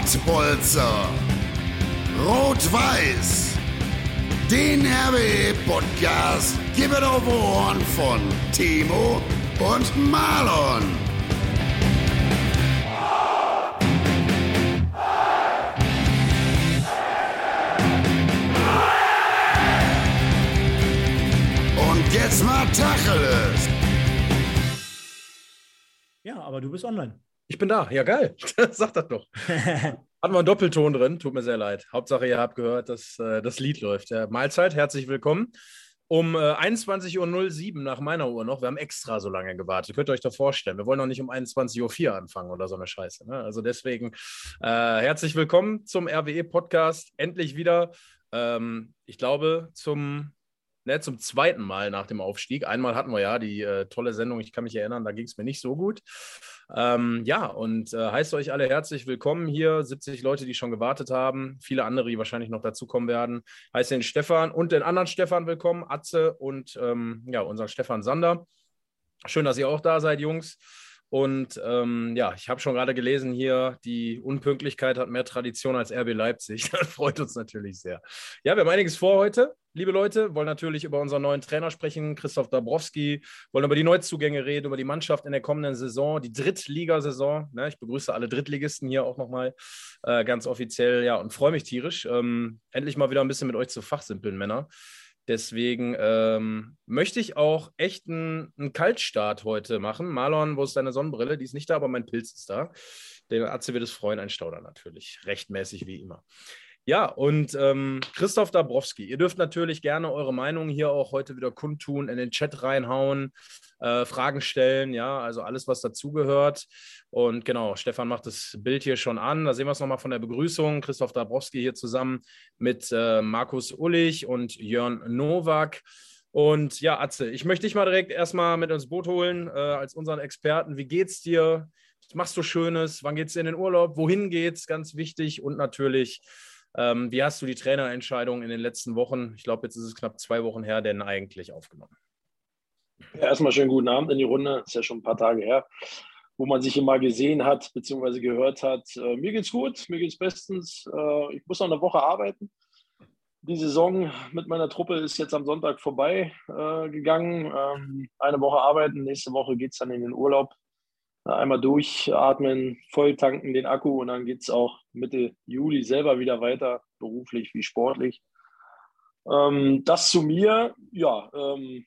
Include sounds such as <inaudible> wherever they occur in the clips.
Nordbolzer. Rot-Weiß. Den RWE-Podcast gibt es auf Ohren von Timo und Marlon. Und jetzt mal Tacheles. Ja, aber du bist online. Ich bin da. Ja, geil. <laughs> Sag das doch. <laughs> Hatten wir einen Doppelton drin. Tut mir sehr leid. Hauptsache, ihr habt gehört, dass äh, das Lied läuft. Ja, Mahlzeit, herzlich willkommen. Um äh, 21.07 Uhr nach meiner Uhr noch. Wir haben extra so lange gewartet. Könnt ihr euch doch vorstellen. Wir wollen noch nicht um 21.04 Uhr anfangen oder so eine Scheiße. Ne? Also deswegen äh, herzlich willkommen zum RWE-Podcast. Endlich wieder. Ähm, ich glaube, zum ne, zum zweiten Mal nach dem Aufstieg. Einmal hatten wir ja die äh, tolle Sendung, ich kann mich erinnern, da ging es mir nicht so gut. Ähm, ja, und äh, heißt euch alle herzlich willkommen hier. 70 Leute, die schon gewartet haben, viele andere, die wahrscheinlich noch dazukommen werden. Heißt den Stefan und den anderen Stefan willkommen, Atze und ähm, ja, unseren Stefan Sander. Schön, dass ihr auch da seid, Jungs. Und ähm, ja, ich habe schon gerade gelesen hier, die Unpünktlichkeit hat mehr Tradition als RB Leipzig. <laughs> Das freut uns natürlich sehr. Ja, wir haben einiges vor heute, liebe Leute. Wollen natürlich über unseren neuen Trainer sprechen, Christoph Dabrowski. Wollen über die Neuzugänge reden, über die Mannschaft in der kommenden Saison, die Drittligasaison. Ne, ich begrüße alle Drittligisten hier auch nochmal äh, ganz offiziell. Ja, und freue mich tierisch, ähm, endlich mal wieder ein bisschen mit euch zu fachsimpeln, Männer. Deswegen ähm, möchte ich auch echt einen, einen, Kaltstart heute machen. Marlon, wo ist deine Sonnenbrille? Die ist nicht da, aber mein Pilz ist da. Der Atze wird es freuen, ein Stauder natürlich. Rechtmäßig wie immer. Ja, und ähm, Christoph Dabrowski, ihr dürft natürlich gerne eure Meinung hier auch heute wieder kundtun, in den Chat reinhauen, äh, Fragen stellen, ja, also alles, was dazugehört. Und genau, Stefan macht das Bild hier schon an. Da sehen wir es nochmal von der Begrüßung. Christoph Dabrowski hier zusammen mit äh, Markus Ullich und Jörn Nowak. Und ja, Atze, ich möchte dich mal direkt erstmal mit ins Boot holen äh, als unseren Experten. Wie geht's dir? Was machst du Schönes? Wann geht's in den Urlaub? Wohin geht's? Ganz wichtig. Und natürlich, ähm, wie hast du die Trainerentscheidung in den letzten Wochen, ich glaube, jetzt ist es knapp zwei Wochen her, denn eigentlich aufgenommen? Ja, erstmal schönen guten Abend in die Runde. Ist ja schon ein paar Tage her, wo man sich immer gesehen hat bzw. gehört hat. Äh, mir geht's gut, mir geht's bestens. Äh, ich muss noch eine Woche arbeiten. Die Saison mit meiner Truppe ist jetzt am Sonntag vorbei äh, gegangen. Ähm, eine Woche arbeiten, nächste Woche geht es dann in den Urlaub einmal durchatmen, voll tanken den Akku und dann geht es auch Mitte Juli selber wieder weiter, beruflich wie sportlich. Ähm, das zu mir, ja, ähm,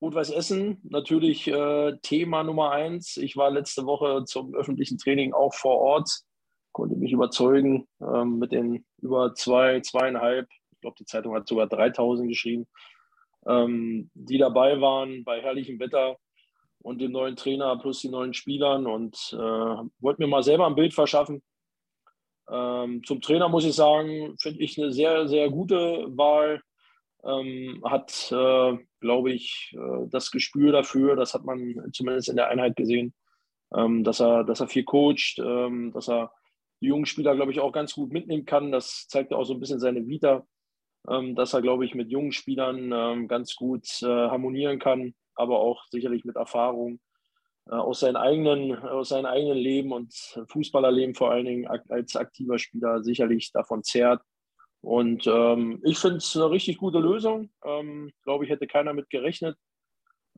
Rot-Weiß Essen, natürlich äh, Thema Nummer eins. Ich war letzte Woche zum öffentlichen Training auch vor Ort, konnte mich überzeugen ähm, mit den über zwei, zweieinhalb, ich glaube, die Zeitung hat sogar 3000 geschrieben, ähm, die dabei waren bei herrlichem Wetter und dem neuen Trainer plus die neuen Spielern und äh, wollte mir mal selber ein Bild verschaffen. Ähm, zum Trainer muss ich sagen, finde ich eine sehr, sehr gute Wahl. Ähm, hat, äh, glaube ich, äh, das Gespür dafür, das hat man zumindest in der Einheit gesehen, ähm, dass, er, dass er viel coacht, ähm, dass er die jungen Spieler, glaube ich, auch ganz gut mitnehmen kann. Das zeigt auch so ein bisschen seine Vita, ähm, dass er, glaube ich, mit jungen Spielern ähm, ganz gut äh, harmonieren kann aber auch sicherlich mit Erfahrung äh, aus, seinen eigenen, aus seinem eigenen Leben und Fußballerleben vor allen Dingen als aktiver Spieler sicherlich davon zehrt. Und ähm, ich finde es eine richtig gute Lösung. Ähm, glaube ich, hätte keiner mit gerechnet.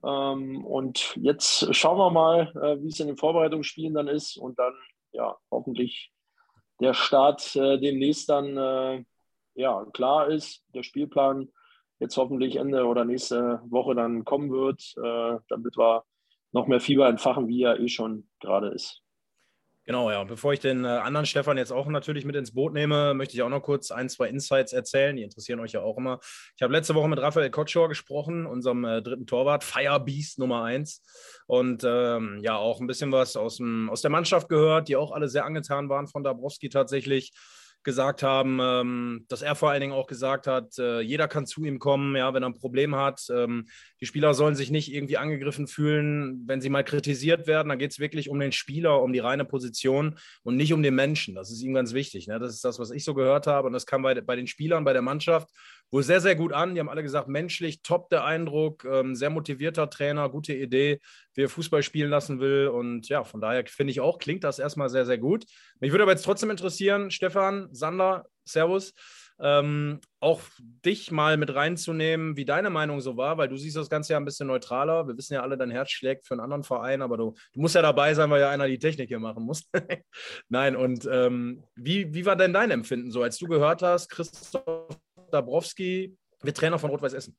Ähm, und jetzt schauen wir mal, äh, wie es in den Vorbereitungsspielen dann ist und dann ja hoffentlich der Start äh, demnächst dann äh, ja klar ist, der Spielplan jetzt hoffentlich Ende oder nächste Woche dann kommen wird, äh, damit wir noch mehr Fieber entfachen, wie er eh schon gerade ist. Genau, ja. Bevor ich den äh, anderen Stefan jetzt auch natürlich mit ins Boot nehme, möchte ich auch noch kurz ein, zwei Insights erzählen. Die interessieren euch ja auch immer. Ich habe letzte Woche mit Raphael Kotschor gesprochen, unserem äh, dritten Torwart, Firebeast Nummer 1. Und ähm, ja, auch ein bisschen was aus, dem, aus der Mannschaft gehört, die auch alle sehr angetan waren von Dabrowski tatsächlich gesagt haben, ähm, dass er vor allen Dingen auch gesagt hat, äh, jeder kann zu ihm kommen, ja, wenn er ein Problem hat. Ähm, die Spieler sollen sich nicht irgendwie angegriffen fühlen, wenn sie mal kritisiert werden. Da geht es wirklich um den Spieler, um die reine Position und nicht um den Menschen. Das ist ihm ganz wichtig. Ne? Das ist das, was ich so gehört habe. Und das kam bei, bei den Spielern, bei der Mannschaft wohl sehr, sehr gut an. Die haben alle gesagt, menschlich top der Eindruck, ähm, sehr motivierter Trainer, gute Idee, wie er Fußball spielen lassen will. Und ja, von daher finde ich auch, klingt das erstmal sehr, sehr gut. Mich würde aber jetzt trotzdem interessieren, Stefan, Sander, Servus ähm, auch dich mal mit reinzunehmen, wie deine Meinung so war, weil du siehst das Ganze ja ein bisschen neutraler. Wir wissen ja alle, dein Herz schlägt für einen anderen Verein, aber du, du musst ja dabei sein, weil ja einer die Technik hier machen muss. <laughs> Nein, und ähm, wie, wie war denn dein Empfinden so, als du gehört hast, Christoph Dabrowski wird Trainer von Rot-Weiß Essen?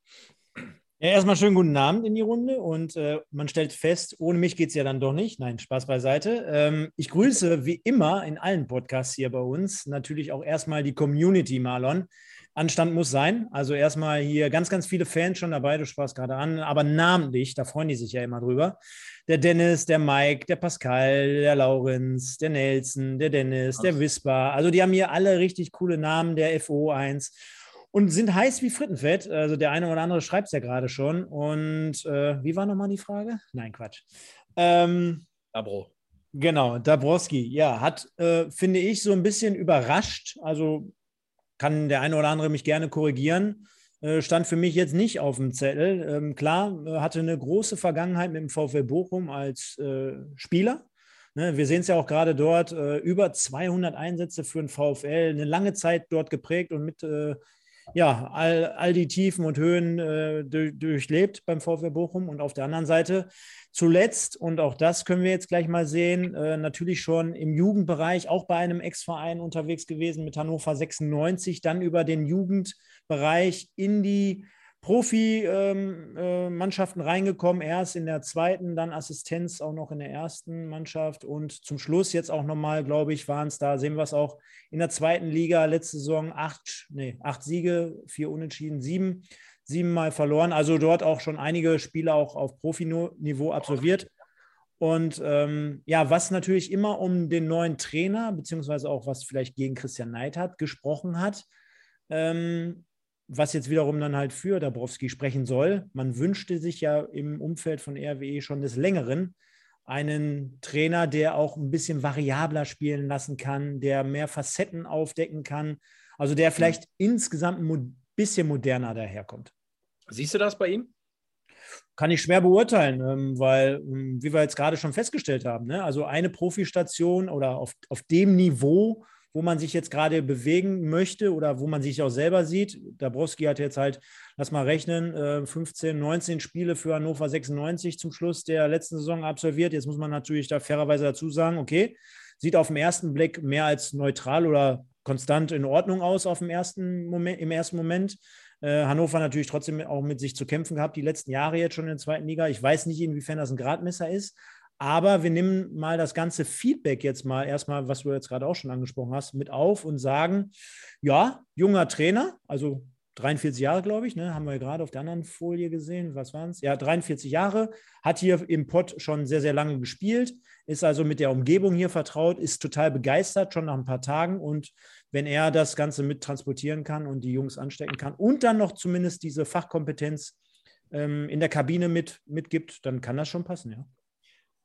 Ja, erstmal schönen guten Abend in die Runde und äh, man stellt fest, ohne mich geht es ja dann doch nicht. Nein, Spaß beiseite. Ähm, ich grüße wie immer in allen Podcasts hier bei uns natürlich auch erstmal die Community, Marlon. Anstand muss sein. Also erstmal hier ganz, ganz viele Fans schon dabei, du sprachst gerade an, aber namentlich, da freuen die sich ja immer drüber. Der Dennis, der Mike, der Pascal, der Laurenz, der Nelson, der Dennis, der Wisper. Also die haben hier alle richtig coole Namen, der FO1 und sind heiß wie Frittenfett. Also der eine oder andere schreibt es ja gerade schon. Und äh, wie war nochmal die Frage? Nein, Quatsch. Ähm, Dabro. Genau, Dabrowski, ja, hat, äh, finde ich, so ein bisschen überrascht. Also kann der eine oder andere mich gerne korrigieren. Äh, stand für mich jetzt nicht auf dem Zettel. Ähm, klar, äh, hatte eine große Vergangenheit mit dem VfL Bochum als äh, Spieler. Ne, wir sehen es ja auch gerade dort, äh, über 200 Einsätze für den VfL, eine lange Zeit dort geprägt und mit ja, all, all die Tiefen und Höhen äh, durch, durchlebt beim VfL Bochum. Und auf der anderen Seite zuletzt, und auch das können wir jetzt gleich mal sehen, äh, natürlich schon im Jugendbereich, auch bei einem Ex-Verein unterwegs gewesen mit Hannover 96, dann über den Jugendbereich in die Profi-Mannschaften ähm, äh, reingekommen, erst in der zweiten, dann Assistenz auch noch in der ersten Mannschaft. Und zum Schluss jetzt auch nochmal, glaube ich, waren es da, sehen wir es auch in der zweiten Liga, letzte Saison acht, nee, acht Siege, vier Unentschieden, sieben, siebenmal verloren, also dort auch schon einige Spiele auch auf Profiniveau absolviert. Und ähm, ja, was natürlich immer um den neuen Trainer, beziehungsweise auch was vielleicht gegen Christian Neidhardt gesprochen hat, ähm, was jetzt wiederum dann halt für Dabrowski sprechen soll. Man wünschte sich ja im Umfeld von RWE schon des Längeren einen Trainer, der auch ein bisschen variabler spielen lassen kann, der mehr Facetten aufdecken kann, also der vielleicht mhm. insgesamt ein bisschen moderner daherkommt. Siehst du das bei ihm? Kann ich schwer beurteilen, ähm, weil, ähm, wie wir jetzt gerade schon festgestellt haben, ne, also eine Profistation oder auf, auf dem Niveau, wo man sich jetzt gerade bewegen möchte oder wo man sich auch selber sieht. Dabrowski hat jetzt halt, lass mal rechnen, 15, äh, 19 Spiele für Hannover 96 zum Schluss der letzten Saison absolviert. Jetzt muss man natürlich da fairerweise dazu sagen, okay, sieht auf den ersten Blick mehr als neutral oder konstant in Ordnung aus auf dem ersten Moment, im ersten Moment. Äh, Hannover natürlich trotzdem auch mit sich zu kämpfen gehabt, die letzten Jahre jetzt schon in der zweiten Liga. Ich weiß nicht, inwiefern das ein Gradmesser ist, aber wir nehmen mal das ganze Feedback jetzt mal erstmal, was du jetzt gerade auch schon angesprochen hast, mit auf und sagen, ja, junger Trainer, also 43 Jahre, glaube ich, ne, haben wir gerade auf der anderen Folie gesehen. Was waren es? Ja, 43 Jahre, hat hier im Pott schon sehr, sehr lange gespielt, ist also mit der Umgebung hier vertraut, ist total begeistert, schon nach ein paar Tagen. Und wenn er das Ganze mit transportieren kann und die Jungs anstecken kann und dann noch zumindest diese Fachkompetenz ähm, in der Kabine mit, mitgibt, dann kann das schon passen, ja.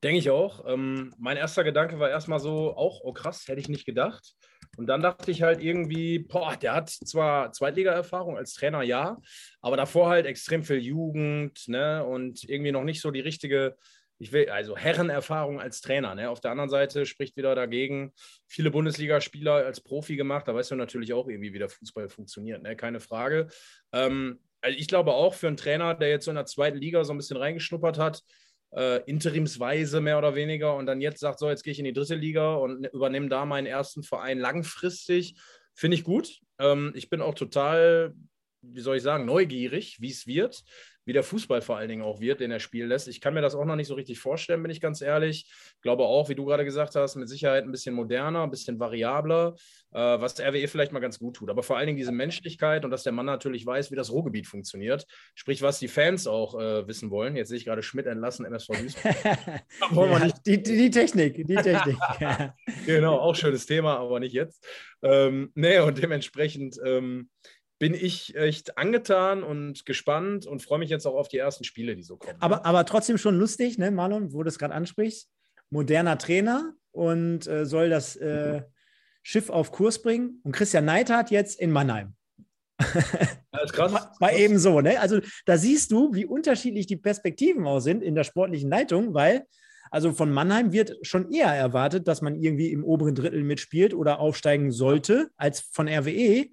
Denke ich auch. Ähm, mein erster Gedanke war erstmal so, auch, oh krass, hätte ich nicht gedacht. Und dann dachte ich halt irgendwie, boah, der hat zwar Zweitliga-Erfahrung als Trainer, ja, aber davor halt extrem viel Jugend, ne, und irgendwie noch nicht so die richtige, ich will, also Herrenerfahrung als Trainer, ne. Auf der anderen Seite spricht wieder dagegen, viele Bundesligaspieler als Profi gemacht, da weißt du natürlich auch irgendwie, wie der Fußball funktioniert, ne, keine Frage. Ähm, also ich glaube auch für einen Trainer, der jetzt so in der zweiten Liga so ein bisschen reingeschnuppert hat, äh, interimsweise mehr oder weniger und dann jetzt sagt, so, jetzt gehe ich in die dritte Liga und übernehme da meinen ersten Verein langfristig, finde ich gut. Ähm, ich bin auch total, wie soll ich sagen, neugierig, wie es wird wie der Fußball vor allen Dingen auch wird, den er spielen lässt. Ich kann mir das auch noch nicht so richtig vorstellen, bin ich ganz ehrlich. Ich glaube auch, wie du gerade gesagt hast, mit Sicherheit ein bisschen moderner, ein bisschen variabler, äh, was der RWE vielleicht mal ganz gut tut. Aber vor allen Dingen diese Menschlichkeit und dass der Mann natürlich weiß, wie das Ruhrgebiet funktioniert. Sprich, was die Fans auch äh, wissen wollen. Jetzt sehe ich gerade Schmidt entlassen, MSV Duisburg. <laughs> ja, die, die, die, Technik, die Technik. <laughs> genau, auch schönes Thema, aber nicht jetzt. Ähm, nee, und dementsprechend ähm, bin ich echt angetan und gespannt und freue mich jetzt auch auf die ersten Spiele, die so kommen. Aber, aber trotzdem schon lustig, ne, Marlon, wo du es gerade ansprichst. Moderner Trainer und äh, soll das äh, Schiff auf Kurs bringen. Und Christian Neidhardt jetzt in Mannheim. <laughs> Das ist krass. War eben so, ne? Also da siehst du, wie unterschiedlich die Perspektiven auch sind in der sportlichen Leitung, weil also von Mannheim wird schon eher erwartet, dass man irgendwie im oberen Drittel mitspielt oder aufsteigen sollte, als von RWE.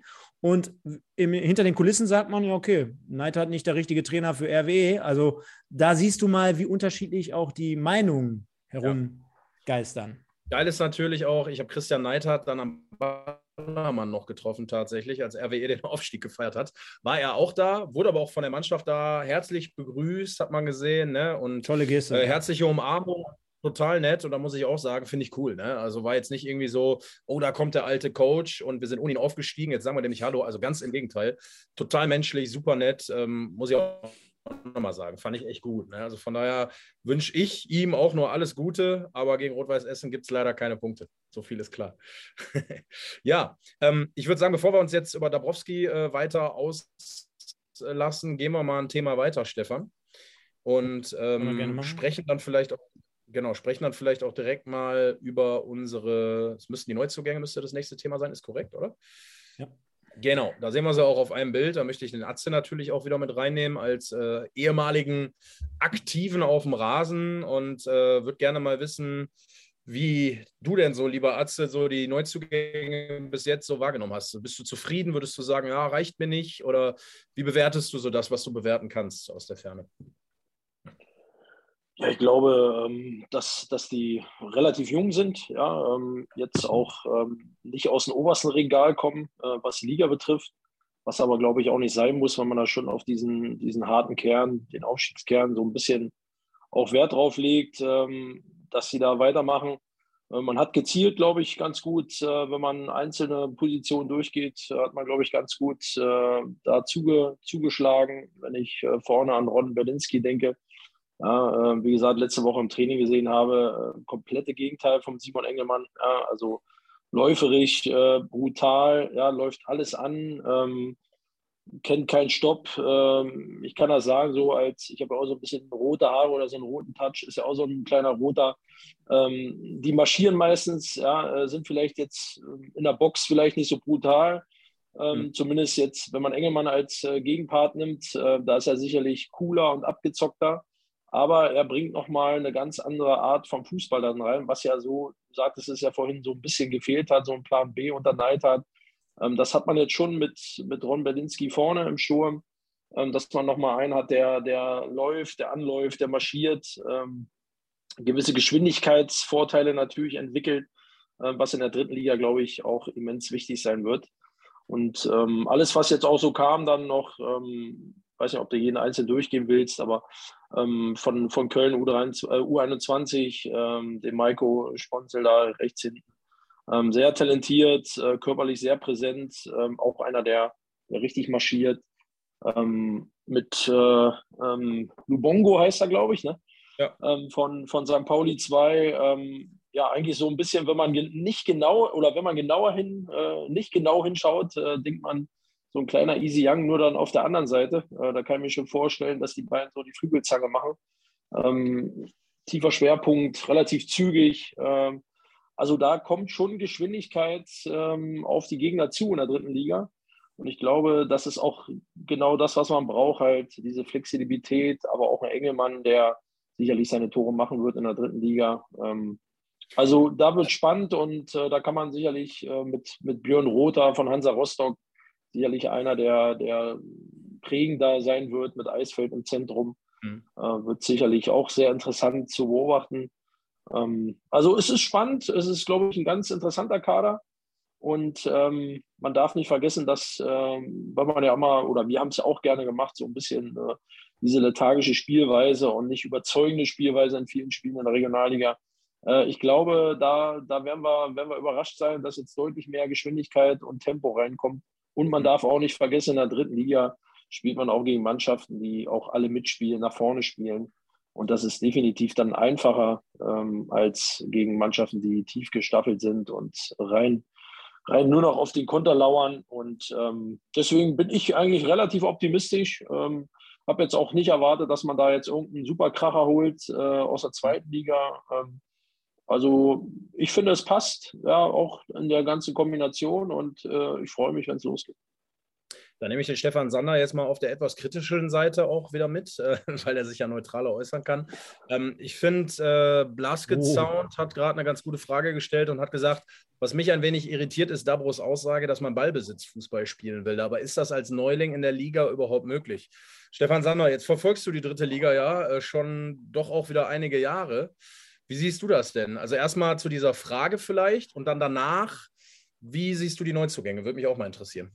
Und im, hinter den Kulissen sagt man ja, okay, Neid hat nicht der richtige Trainer für RWE. Also da siehst du mal, wie unterschiedlich auch die Meinungen herumgeistern. Ja. Geil ist natürlich auch, ich habe Christian Neidhardt dann am Ballermann noch getroffen tatsächlich, als RWE den <laughs> Aufstieg gefeiert hat. War er auch da, wurde aber auch von der Mannschaft da herzlich begrüßt, hat man gesehen. Ne? Und Tolle Geste. Äh, herzliche Umarmung, total nett und da muss ich auch sagen, finde ich cool. Ne? Also war jetzt nicht irgendwie so, oh, da kommt der alte Coach und wir sind ohne ihn aufgestiegen, jetzt sagen wir dem nicht Hallo. Also ganz im Gegenteil. Total menschlich, super nett. Ähm, muss ich auch nochmal sagen. Fand ich echt gut. Ne? Also von daher wünsche ich ihm auch nur alles Gute, aber gegen Rot-Weiß Essen gibt es leider keine Punkte. So viel ist klar. <laughs> ja, ähm, ich würde sagen, bevor wir uns jetzt über Dabrowski äh, weiter auslassen, gehen wir mal ein Thema weiter, Stefan. Und ähm, sprechen dann vielleicht auch, genau, sprechen dann vielleicht auch direkt mal über unsere, es müssten die Neuzugänge, müsste das nächste Thema sein, ist korrekt, oder? Ja. Genau, da sehen wir sie auch auf einem Bild. Da möchte ich den Atze natürlich auch wieder mit reinnehmen als äh, ehemaligen Aktiven auf dem Rasen und äh, würde gerne mal wissen, wie du denn so, lieber Atze, so die Neuzugänge bis jetzt so wahrgenommen hast. Bist du zufrieden? Würdest du sagen, ja, reicht mir nicht? Oder wie bewertest du so das, was du bewerten kannst aus der Ferne? Ja, ich glaube, ähm, dass, dass die relativ jung sind, ja, ähm, jetzt auch ähm, nicht aus dem obersten Regal kommen, äh, was die Liga betrifft, was aber, glaube ich, auch nicht sein muss, weil man da schon auf diesen, diesen harten Kern, den Aufstiegskern, so ein bisschen auch Wert drauf legt, dass sie da weitermachen. Äh, man hat gezielt, glaube ich, ganz gut, äh, wenn man einzelne Positionen durchgeht, hat man, glaube ich, ganz gut da zuge, zugeschlagen. Wenn ich vorne an Ron Berlinski denke, ja, äh, wie gesagt, letzte Woche im Training gesehen habe, äh, komplette Gegenteil vom Simon Engelmann. Ja, also läuferig, äh, brutal, ja, läuft alles an, ähm, kennt keinen Stopp. Ähm, ich kann das sagen, so als ich habe auch so ein bisschen rote Haare oder so einen roten Touch, ist ja auch so ein kleiner roter. Ähm, die marschieren meistens, ja, äh, sind vielleicht jetzt in der Box vielleicht nicht so brutal. Mhm. Zumindest jetzt, wenn man Engelmann als äh, Gegenpart nimmt, äh, da ist er sicherlich cooler und abgezockter aber er bringt nochmal eine ganz andere Art vom Fußball dann rein, was ja so, sagtest es ja vorhin, so ein bisschen gefehlt hat, so ein Plan B unter Neidhardt. Ähm, das hat man jetzt schon mit, mit Ron Berlinski vorne im Sturm, ähm, dass man nochmal einen hat, der, der läuft, der anläuft, der marschiert, ähm, gewisse Geschwindigkeitsvorteile natürlich entwickelt, äh, was in der dritten Liga, glaube ich, auch immens wichtig sein wird. Und alles, was jetzt auch so kam, dann noch, weiß nicht, ob du jeden einzeln durchgehen willst, aber ähm, von, von Köln U23, äh, U21, ähm, dem Maiko Sponzel da rechts hinten. Ähm, sehr talentiert, äh, körperlich sehr präsent, ähm, auch einer, der, der richtig marschiert. Ähm, mit äh, ähm, Lubongo heißt er, glaube ich, ne? Ja. von, von St. Pauli 2. ja, eigentlich so ein bisschen, wenn man nicht genau oder wenn man genauer hin, äh, nicht genau hinschaut, äh, denkt man, so ein kleiner Easy Young, nur dann auf der anderen Seite. Äh, da kann ich mir schon vorstellen, dass die beiden so die Flügelzange machen. Ähm, tiefer Schwerpunkt, relativ zügig. Ähm, also da kommt schon Geschwindigkeit ähm, auf die Gegner zu in der dritten Liga. Und ich glaube, das ist auch genau das, was man braucht, halt diese Flexibilität, aber auch ein Engelmann, der sicherlich seine Tore machen wird in der dritten Liga. Ähm, also da wird spannend und äh, da kann man sicherlich äh, mit, mit Björn Rother von Hansa Rostock sicherlich einer, der, der prägender sein wird mit Eisfeld im Zentrum. Mhm. Äh, wird sicherlich auch sehr interessant zu beobachten. Ähm, also es ist spannend, es ist, glaube ich, ein ganz interessanter Kader. Und ähm, man darf nicht vergessen, dass, ähm, weil man ja immer, oder wir haben es ja auch gerne gemacht, so ein bisschen äh, diese lethargische Spielweise und nicht überzeugende Spielweise in vielen Spielen in der Regionalliga. Äh, ich glaube, da, da werden, wir, werden wir überrascht sein, dass jetzt deutlich mehr Geschwindigkeit und Tempo reinkommt und man darf auch nicht vergessen, in der dritten Liga spielt man auch gegen Mannschaften, die auch alle mitspielen, nach vorne spielen. Und das ist definitiv dann einfacher ähm, als gegen Mannschaften, die tief gestaffelt sind und rein, rein nur noch auf den Konter lauern. Und ähm, deswegen bin ich eigentlich relativ optimistisch. Ähm, habe jetzt auch nicht erwartet, dass man da jetzt irgendeinen Superkracher holt äh, aus der zweiten Liga. Ähm, also ich finde, es passt ja auch in der ganzen Kombination und äh, ich freue mich, wenn es losgeht. Da nehme ich den Stefan Sander jetzt mal auf der etwas kritischen Seite auch wieder mit, äh, <laughs> weil er sich ja neutraler äußern kann. Ähm, ich finde, äh, Blasket oh. Sound hat gerade eine ganz gute Frage gestellt und hat gesagt, was mich ein wenig irritiert, ist Dabros Aussage, dass man Ballbesitzfußball spielen will. Aber ist das als Neuling in der Liga überhaupt möglich? Stefan Sander, jetzt verfolgst du die dritte Liga ja äh, schon doch auch wieder einige Jahre. Wie siehst du das denn? Also erstmal zu dieser Frage vielleicht und dann danach, wie siehst du die Neuzugänge? Würde mich auch mal interessieren.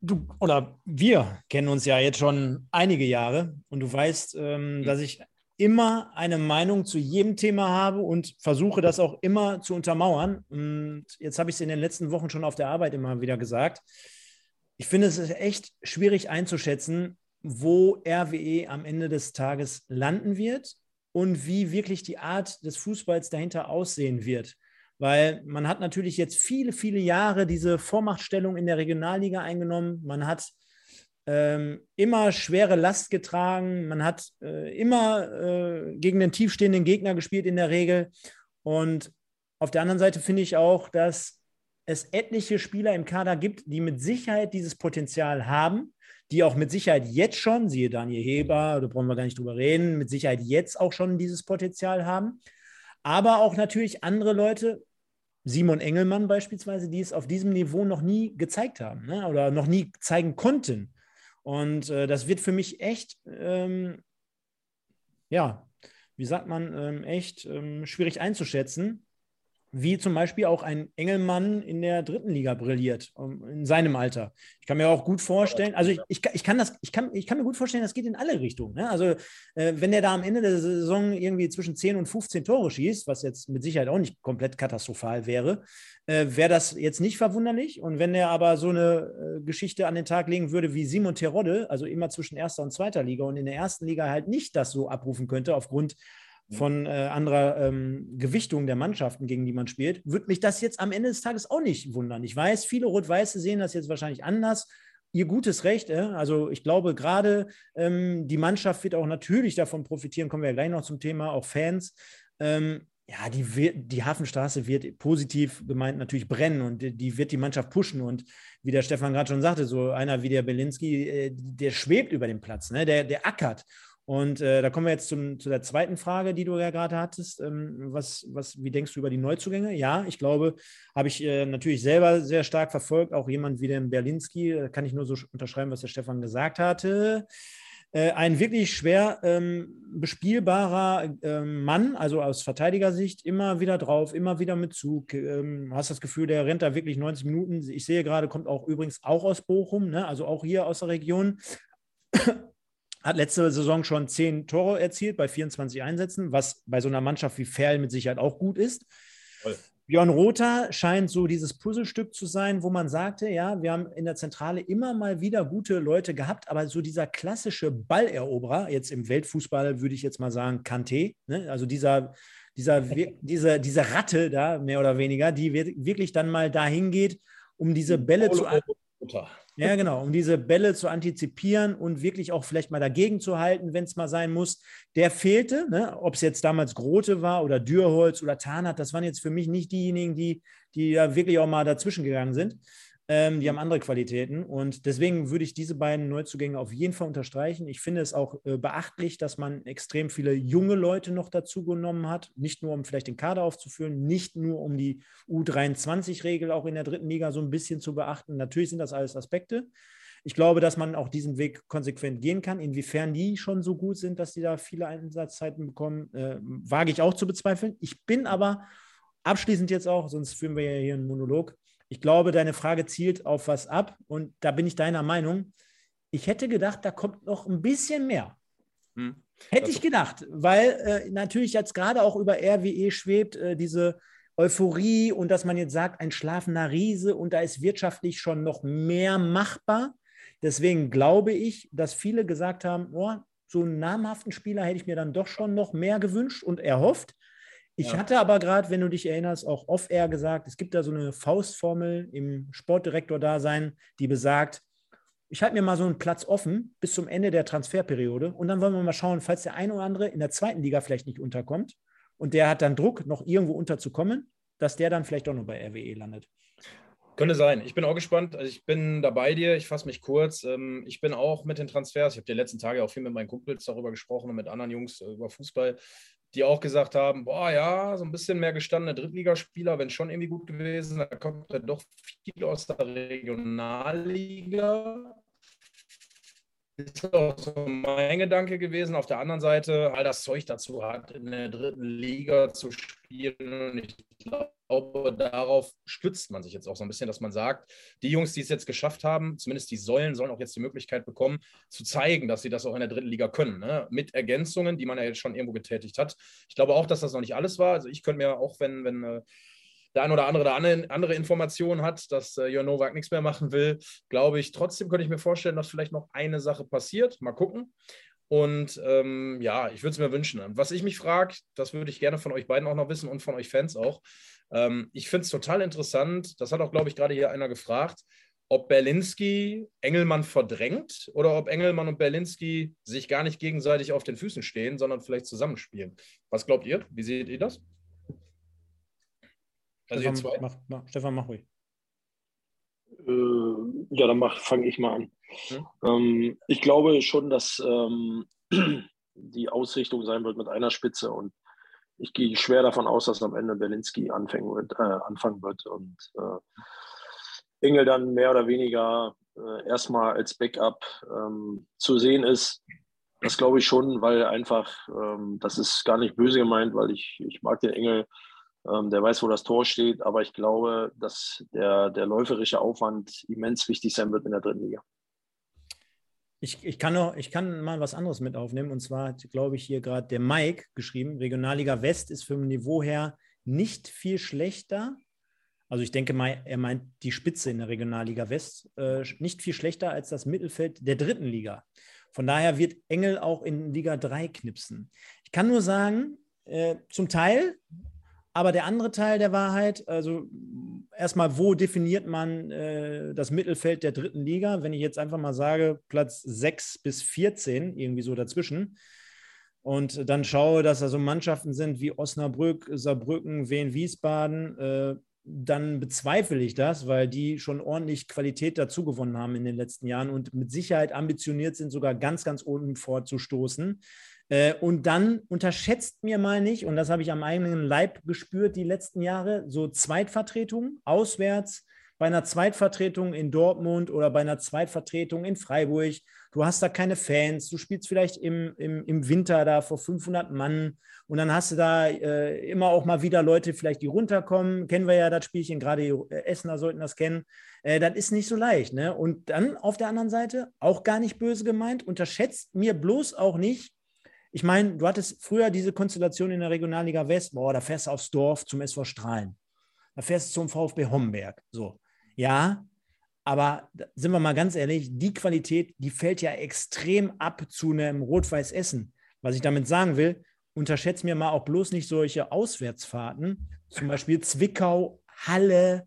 Du oder wir kennen uns ja jetzt schon einige Jahre und du weißt, ähm, mhm. dass ich immer eine Meinung zu jedem Thema habe und versuche das auch immer zu untermauern. Und jetzt habe ich es in den letzten Wochen schon auf der Arbeit immer wieder gesagt. Ich finde es ist echt schwierig einzuschätzen, wo RWE am Ende des Tages landen wird und wie wirklich die Art des Fußballs dahinter aussehen wird. Weil man hat natürlich jetzt viele, viele Jahre diese Vormachtstellung in der Regionalliga eingenommen. Man hat ähm, immer schwere Last getragen. Man hat äh, immer äh, gegen den tiefstehenden Gegner gespielt in der Regel. Und auf der anderen Seite finde ich auch, dass es etliche Spieler im Kader gibt, die mit Sicherheit dieses Potenzial haben, die auch mit Sicherheit jetzt schon, siehe Daniel Heber, da brauchen wir gar nicht drüber reden, mit Sicherheit jetzt auch schon dieses Potenzial haben. Aber auch natürlich andere Leute, Simon Engelmann beispielsweise, die es auf diesem Niveau noch nie gezeigt haben ne? oder noch nie zeigen konnten. Und äh, das wird für mich echt, ähm, ja, wie sagt man, ähm, echt ähm, schwierig einzuschätzen wie zum Beispiel auch ein Engelmann in der dritten Liga brilliert, in seinem Alter. Ich kann mir auch gut vorstellen, also ich, ich, ich, kann, das, ich, kann, ich kann mir gut vorstellen, das geht in alle Richtungen. Ne? Also äh, wenn der da am Ende der Saison irgendwie zwischen 10 und 15 Tore schießt, was jetzt mit Sicherheit auch nicht komplett katastrophal wäre, äh, wäre das jetzt nicht verwunderlich. Und wenn er aber so eine äh, Geschichte an den Tag legen würde wie Simon Terodde, also immer zwischen erster und zweiter Liga und in der ersten Liga halt nicht das so abrufen könnte aufgrund von äh, anderer ähm, Gewichtung der Mannschaften, gegen die man spielt, würde mich das jetzt am Ende des Tages auch nicht wundern. Ich weiß, viele Rot-Weiße sehen das jetzt wahrscheinlich anders. Ihr gutes Recht. Äh? Also ich glaube, gerade ähm, die Mannschaft wird auch natürlich davon profitieren, kommen wir ja gleich noch zum Thema, auch Fans. Ähm, ja, die, die Hafenstraße wird positiv gemeint natürlich brennen und die, die wird die Mannschaft pushen. Und wie der Stefan gerade schon sagte, so einer wie der Belinski, äh, der schwebt über dem Platz, ne? der, der ackert. Und äh, da kommen wir jetzt zum, zu der zweiten Frage, die du ja gerade hattest. Ähm, was, was, wie denkst du über die Neuzugänge? Ja, ich glaube, habe ich äh, natürlich selber sehr stark verfolgt. Auch jemand wie den Berlinski, da kann ich nur so unterschreiben, was der Stefan gesagt hatte. Äh, ein wirklich schwer ähm, bespielbarer ähm, Mann, also aus Verteidigersicht, immer wieder drauf, immer wieder mit Zug. Ähm, hast das Gefühl, der rennt da wirklich 90 Minuten. Ich sehe gerade, kommt auch übrigens auch aus Bochum, ne? also auch hier aus der Region hat letzte Saison schon zehn Tore erzielt bei 24 Einsätzen, was bei so einer Mannschaft wie Ferl mit Sicherheit auch gut ist. Voll. Björn Rother scheint so dieses Puzzlestück zu sein, wo man sagte, ja, wir haben in der Zentrale immer mal wieder gute Leute gehabt, aber so dieser klassische Balleroberer, jetzt im Weltfußball würde ich jetzt mal sagen, Kanté, ne? also dieser, dieser, <laughs> diese, diese Ratte da, mehr oder weniger, die wirklich dann mal dahin geht, um diese Bälle zu. Ja, genau, um diese Bälle zu antizipieren und wirklich auch vielleicht mal dagegen zu halten, wenn es mal sein muss. Der fehlte, ne? ob es jetzt damals Grote war oder Dürholz oder Tarnat, das waren jetzt für mich nicht diejenigen, die, die ja wirklich auch mal dazwischen gegangen sind. Ähm, die haben andere Qualitäten und deswegen würde ich diese beiden Neuzugänge auf jeden Fall unterstreichen. Ich finde es auch äh, beachtlich, dass man extrem viele junge Leute noch dazu genommen hat, nicht nur um vielleicht den Kader aufzuführen, nicht nur um die U23-Regel auch in der dritten Liga so ein bisschen zu beachten. Natürlich sind das alles Aspekte. Ich glaube, dass man auch diesen Weg konsequent gehen kann. Inwiefern die schon so gut sind, dass die da viele Einsatzzeiten bekommen, äh, wage ich auch zu bezweifeln. Ich bin aber abschließend jetzt auch, sonst führen wir ja hier einen Monolog, ich glaube, deine Frage zielt auf was ab und da bin ich deiner Meinung. Ich hätte gedacht, da kommt noch ein bisschen mehr. Hm. Hätte ich gedacht, weil äh, natürlich jetzt gerade auch über RWE schwebt äh, diese Euphorie und dass man jetzt sagt, ein schlafender Riese und da ist wirtschaftlich schon noch mehr machbar. Deswegen glaube ich, dass viele gesagt haben, oh, so einen namhaften Spieler hätte ich mir dann doch schon noch mehr gewünscht und erhofft. Ich ja. hatte aber gerade, wenn du dich erinnerst, auch off-air gesagt, es gibt da so eine Faustformel im Sportdirektor-Dasein, die besagt, ich halte mir mal so einen Platz offen bis zum Ende der Transferperiode und dann wollen wir mal schauen, falls der eine oder andere in der zweiten Liga vielleicht nicht unterkommt und der hat dann Druck, noch irgendwo unterzukommen, dass der dann vielleicht doch noch bei RWE landet. Könnte sein. Ich bin auch gespannt. Also ich bin da bei dir. Ich fasse mich kurz. Ähm, ich bin auch mit den Transfers. Ich habe die letzten Tage auch viel mit meinen Kumpels darüber gesprochen und mit anderen Jungs äh, über Fußball, die auch gesagt haben: Boah, ja, so ein bisschen mehr gestandene Drittligaspieler, wenn schon irgendwie gut gewesen. Da kommt ja doch viel aus der Regionalliga. Ist auch so mein Gedanke gewesen. Auf der anderen Seite, all das Zeug dazu hat, in der dritten Liga zu spielen. Und ich glaube, darauf stützt man sich jetzt auch so ein bisschen, dass man sagt, die Jungs, die es jetzt geschafft haben, zumindest die sollen, sollen auch jetzt die Möglichkeit bekommen, zu zeigen, dass sie das auch in der dritten Liga können. Ne? Mit Ergänzungen, die man ja jetzt schon irgendwo getätigt hat. Ich glaube auch, dass das noch nicht alles war. Also ich könnte mir auch, wenn, wenn äh, der ein oder andere da andere Informationen hat, dass äh, Jörn Nowak nichts mehr machen will, glaube ich, trotzdem könnte ich mir vorstellen, dass vielleicht noch eine Sache passiert. Mal gucken. Und ähm, ja, ich würde es mir wünschen. Und was ich mich frage, das würde ich gerne von euch beiden auch noch wissen und von euch Fans auch. Ähm, ich finde es total interessant, das hat auch, glaube ich, gerade hier einer gefragt, ob Berlinski Engelmann verdrängt oder ob Engelmann und Berlinski sich gar nicht gegenseitig auf den Füßen stehen, sondern vielleicht zusammenspielen. Was glaubt ihr? Wie seht ihr das? Also Stefan, zwei? Mach, mach, Stefan, mach ruhig. Äh, ja, dann fange ich mal an. Hm? Ähm, ich glaube schon, dass ähm, <clears throat> die Ausrichtung sein wird mit einer Spitze und ich gehe schwer davon aus, dass am Ende Berlinski anfangen wird, äh, anfangen wird und äh, Engel dann mehr oder weniger äh, erstmal als Backup ähm, zu sehen ist. Das glaube ich schon, weil einfach, ähm, das ist gar nicht böse gemeint, weil ich, ich mag den Engel ähm, der weiß, wo das Tor steht, aber ich glaube, dass der, der läuferische Aufwand immens wichtig sein wird in der dritten Liga. Ich, ich, kann noch, ich kann mal was anderes mit aufnehmen. Und zwar hat, glaube ich, hier gerade der Mike geschrieben, Regionalliga West ist vom Niveau her nicht viel schlechter. Also ich denke mal, er meint die Spitze in der Regionalliga West, äh, nicht viel schlechter als das Mittelfeld der dritten Liga. Von daher wird Engel auch in Liga 3 knipsen. Ich kann nur sagen, äh, zum Teil aber der andere Teil der Wahrheit, also erstmal, wo definiert man äh, das Mittelfeld der dritten Liga? Wenn ich jetzt einfach mal sage, Platz 6 bis 14, irgendwie so dazwischen, und dann schaue, dass da so Mannschaften sind wie Osnabrück, Saarbrücken, Wien, Wiesbaden, äh, dann bezweifle ich das, weil die schon ordentlich Qualität dazugewonnen haben in den letzten Jahren und mit Sicherheit ambitioniert sind, sogar ganz, ganz oben vorzustoßen. Äh, und dann unterschätzt mir mal nicht, und das habe ich am eigenen Leib gespürt die letzten Jahre, so Zweitvertretungen auswärts, bei einer Zweitvertretung in Dortmund oder bei einer Zweitvertretung in Freiburg. Du hast da keine Fans, du spielst vielleicht im, im, im Winter da vor 500 Mann und dann hast du da äh, immer auch mal wieder Leute, vielleicht die runterkommen. Kennen wir ja das Spielchen, gerade Essener sollten das kennen. Äh, das ist nicht so leicht. Ne? Und dann auf der anderen Seite, auch gar nicht böse gemeint, unterschätzt mir bloß auch nicht, ich meine, du hattest früher diese Konstellation in der Regionalliga West, boah, da fährst du aufs Dorf zum SV Strahlen. Da fährst du zum VfB Homberg. So. Ja, aber sind wir mal ganz ehrlich, die Qualität, die fällt ja extrem ab zu einem Rot-Weiß Essen. Was ich damit sagen will, unterschätze mir mal auch bloß nicht solche Auswärtsfahrten, zum Beispiel Zwickau, Halle,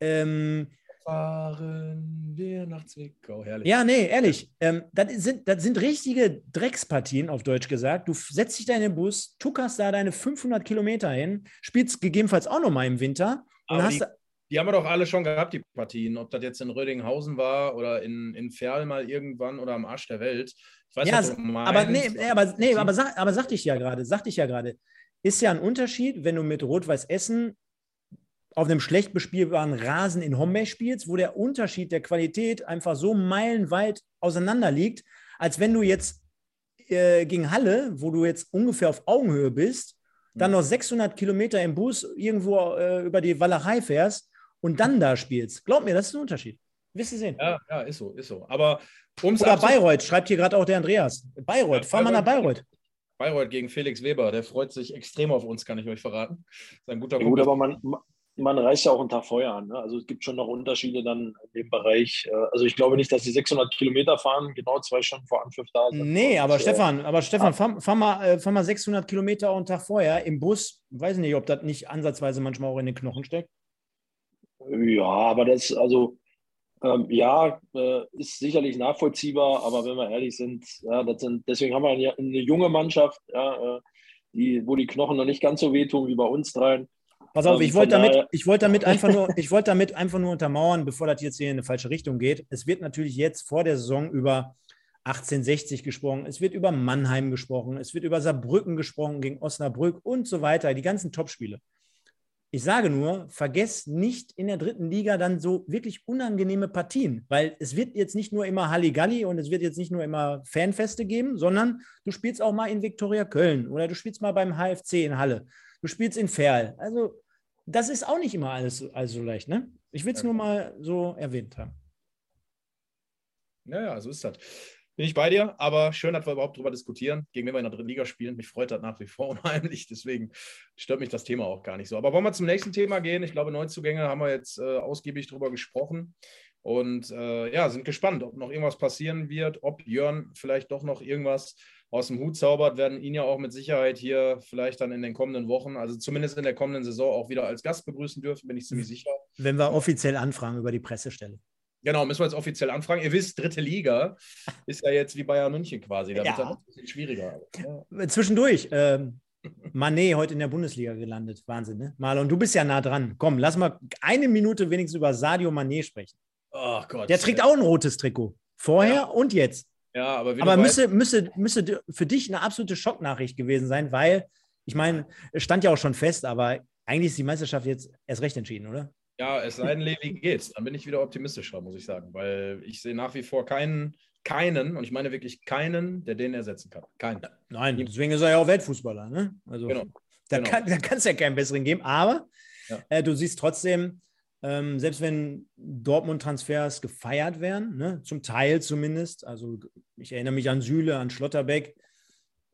ähm, fahren wir nach Zwickau. Herrlich. Ja, nee, ehrlich. Ähm, das, sind, das sind richtige Dreckspartien, auf Deutsch gesagt. Du setzt dich da in den Bus, tuckerst da deine 500 Kilometer hin, spielst gegebenenfalls auch noch mal im Winter. Und hast die, die haben wir doch alle schon gehabt, die Partien. Ob das jetzt in Rödinghausen war oder in, in Ferl mal irgendwann oder am Arsch der Welt. Ich weiß ja, nicht, aber, nee, aber, nee, aber, sag, aber sagte ich ja gerade, sagte ich ja gerade. Ist ja ein Unterschied, wenn du mit Rot-Weiß Essen auf einem schlecht bespielbaren Rasen in Homberg spielst, wo der Unterschied der Qualität einfach so meilenweit auseinander liegt, als wenn du jetzt äh, gegen Halle, wo du jetzt ungefähr auf Augenhöhe bist, dann noch 600 Kilometer im Bus irgendwo äh, über die Wallerei fährst und dann da spielst. Glaub mir, das ist ein Unterschied. Wirst du sehen. Ja, ja, ist so, ist so. Aber um's Oder Bayreuth, schreibt hier gerade auch der Andreas. Bayreuth, ja, fahr mal nach Bayreuth. Bayreuth gegen Felix Weber, der freut sich extrem auf uns, kann ich euch verraten. ist ein guter ja, Gut, aber man, man reist ja auch einen Tag vorher an. Ne? Also es gibt schon noch Unterschiede dann in dem Bereich. Äh, also ich glaube nicht, dass die 600 Kilometer fahren, genau zwei Stunden vor Anpfiff da sind. Nee, aber Stefan, aber Stefan, fahr, fahr, mal, äh, fahr mal 600 Kilometer einen Tag vorher im Bus. Weiß nicht, ob das nicht ansatzweise manchmal auch in den Knochen steckt. Ja, aber das, also ähm, ja, äh, ist sicherlich nachvollziehbar, aber wenn wir ehrlich sind, ja, sind deswegen haben wir eine, eine junge Mannschaft, ja, äh, die, wo die Knochen noch nicht ganz so wehtun wie bei uns dreien. Pass auf, ähm, ich wollte damit, ich wollte damit einfach nur, ich wollte damit einfach nur untermauern, bevor das jetzt hier in eine falsche Richtung geht. Es wird natürlich jetzt vor der Saison über 1860 gesprochen, es wird über Mannheim gesprochen, es wird über Saarbrücken gesprochen gegen Osnabrück und so weiter, die ganzen Topspiele. Ich sage nur, vergesst nicht in der dritten Liga dann so wirklich unangenehme Partien, weil es wird jetzt nicht nur immer Halligalli und es wird jetzt nicht nur immer Fanfeste geben, sondern du spielst auch mal in Viktoria Köln oder du spielst mal beim HFC in Halle, du spielst in Ferl. Also das ist auch nicht immer alles, alles so leicht, ne? Ich will es nur mal so erwähnt haben. Ja, ja, so ist das. Bin ich bei dir, aber schön, dass wir überhaupt darüber diskutieren, gegen wen wir in der dritten Liga spielen. Mich freut das nach wie vor <laughs> unheimlich, deswegen stört mich das Thema auch gar nicht so. Aber wollen wir zum nächsten Thema gehen? Ich glaube, Neuzugänge haben wir jetzt äh, ausgiebig darüber gesprochen und äh, ja, sind gespannt, ob noch irgendwas passieren wird, ob Jörn vielleicht doch noch irgendwas aus dem Hut zaubert, werden ihn ja auch mit Sicherheit hier vielleicht dann in den kommenden Wochen, also zumindest in der kommenden Saison auch wieder als Gast begrüßen dürfen, bin ich ziemlich sicher. Wenn wir offiziell anfragen über die Pressestelle. Genau, müssen wir jetzt offiziell anfragen. Ihr wisst, dritte Liga <laughs> ist ja jetzt wie Bayern München quasi. Da ja. wird es ein bisschen schwieriger. Ja. Zwischendurch, <laughs> ähm, Manet heute in der Bundesliga gelandet. Wahnsinn, ne? Marlon, du bist ja nah dran. Komm, lass mal eine Minute wenigstens über Sadio Manet sprechen. Oh Gott. Der trägt auch ein rotes Trikot. Vorher ja. und jetzt. Ja, aber, aber müsste, müsste, müsste für dich eine absolute Schocknachricht gewesen sein, weil, ich meine, es stand ja auch schon fest, aber eigentlich ist die Meisterschaft jetzt erst recht entschieden, oder? Ja, es sei denn, Levi geht's. Dann bin ich wieder optimistischer, muss ich sagen, weil ich sehe nach wie vor keinen, keinen, und ich meine wirklich keinen, der den ersetzen kann. Keinen. Nein, deswegen ist er ja auch Weltfußballer. Ne? Also, genau. Da genau. kann es ja keinen besseren geben, aber ja. äh, du siehst trotzdem, ähm, selbst wenn Dortmund-Transfers gefeiert werden, ne, zum Teil zumindest, also ich erinnere mich an Süle, an Schlotterbeck,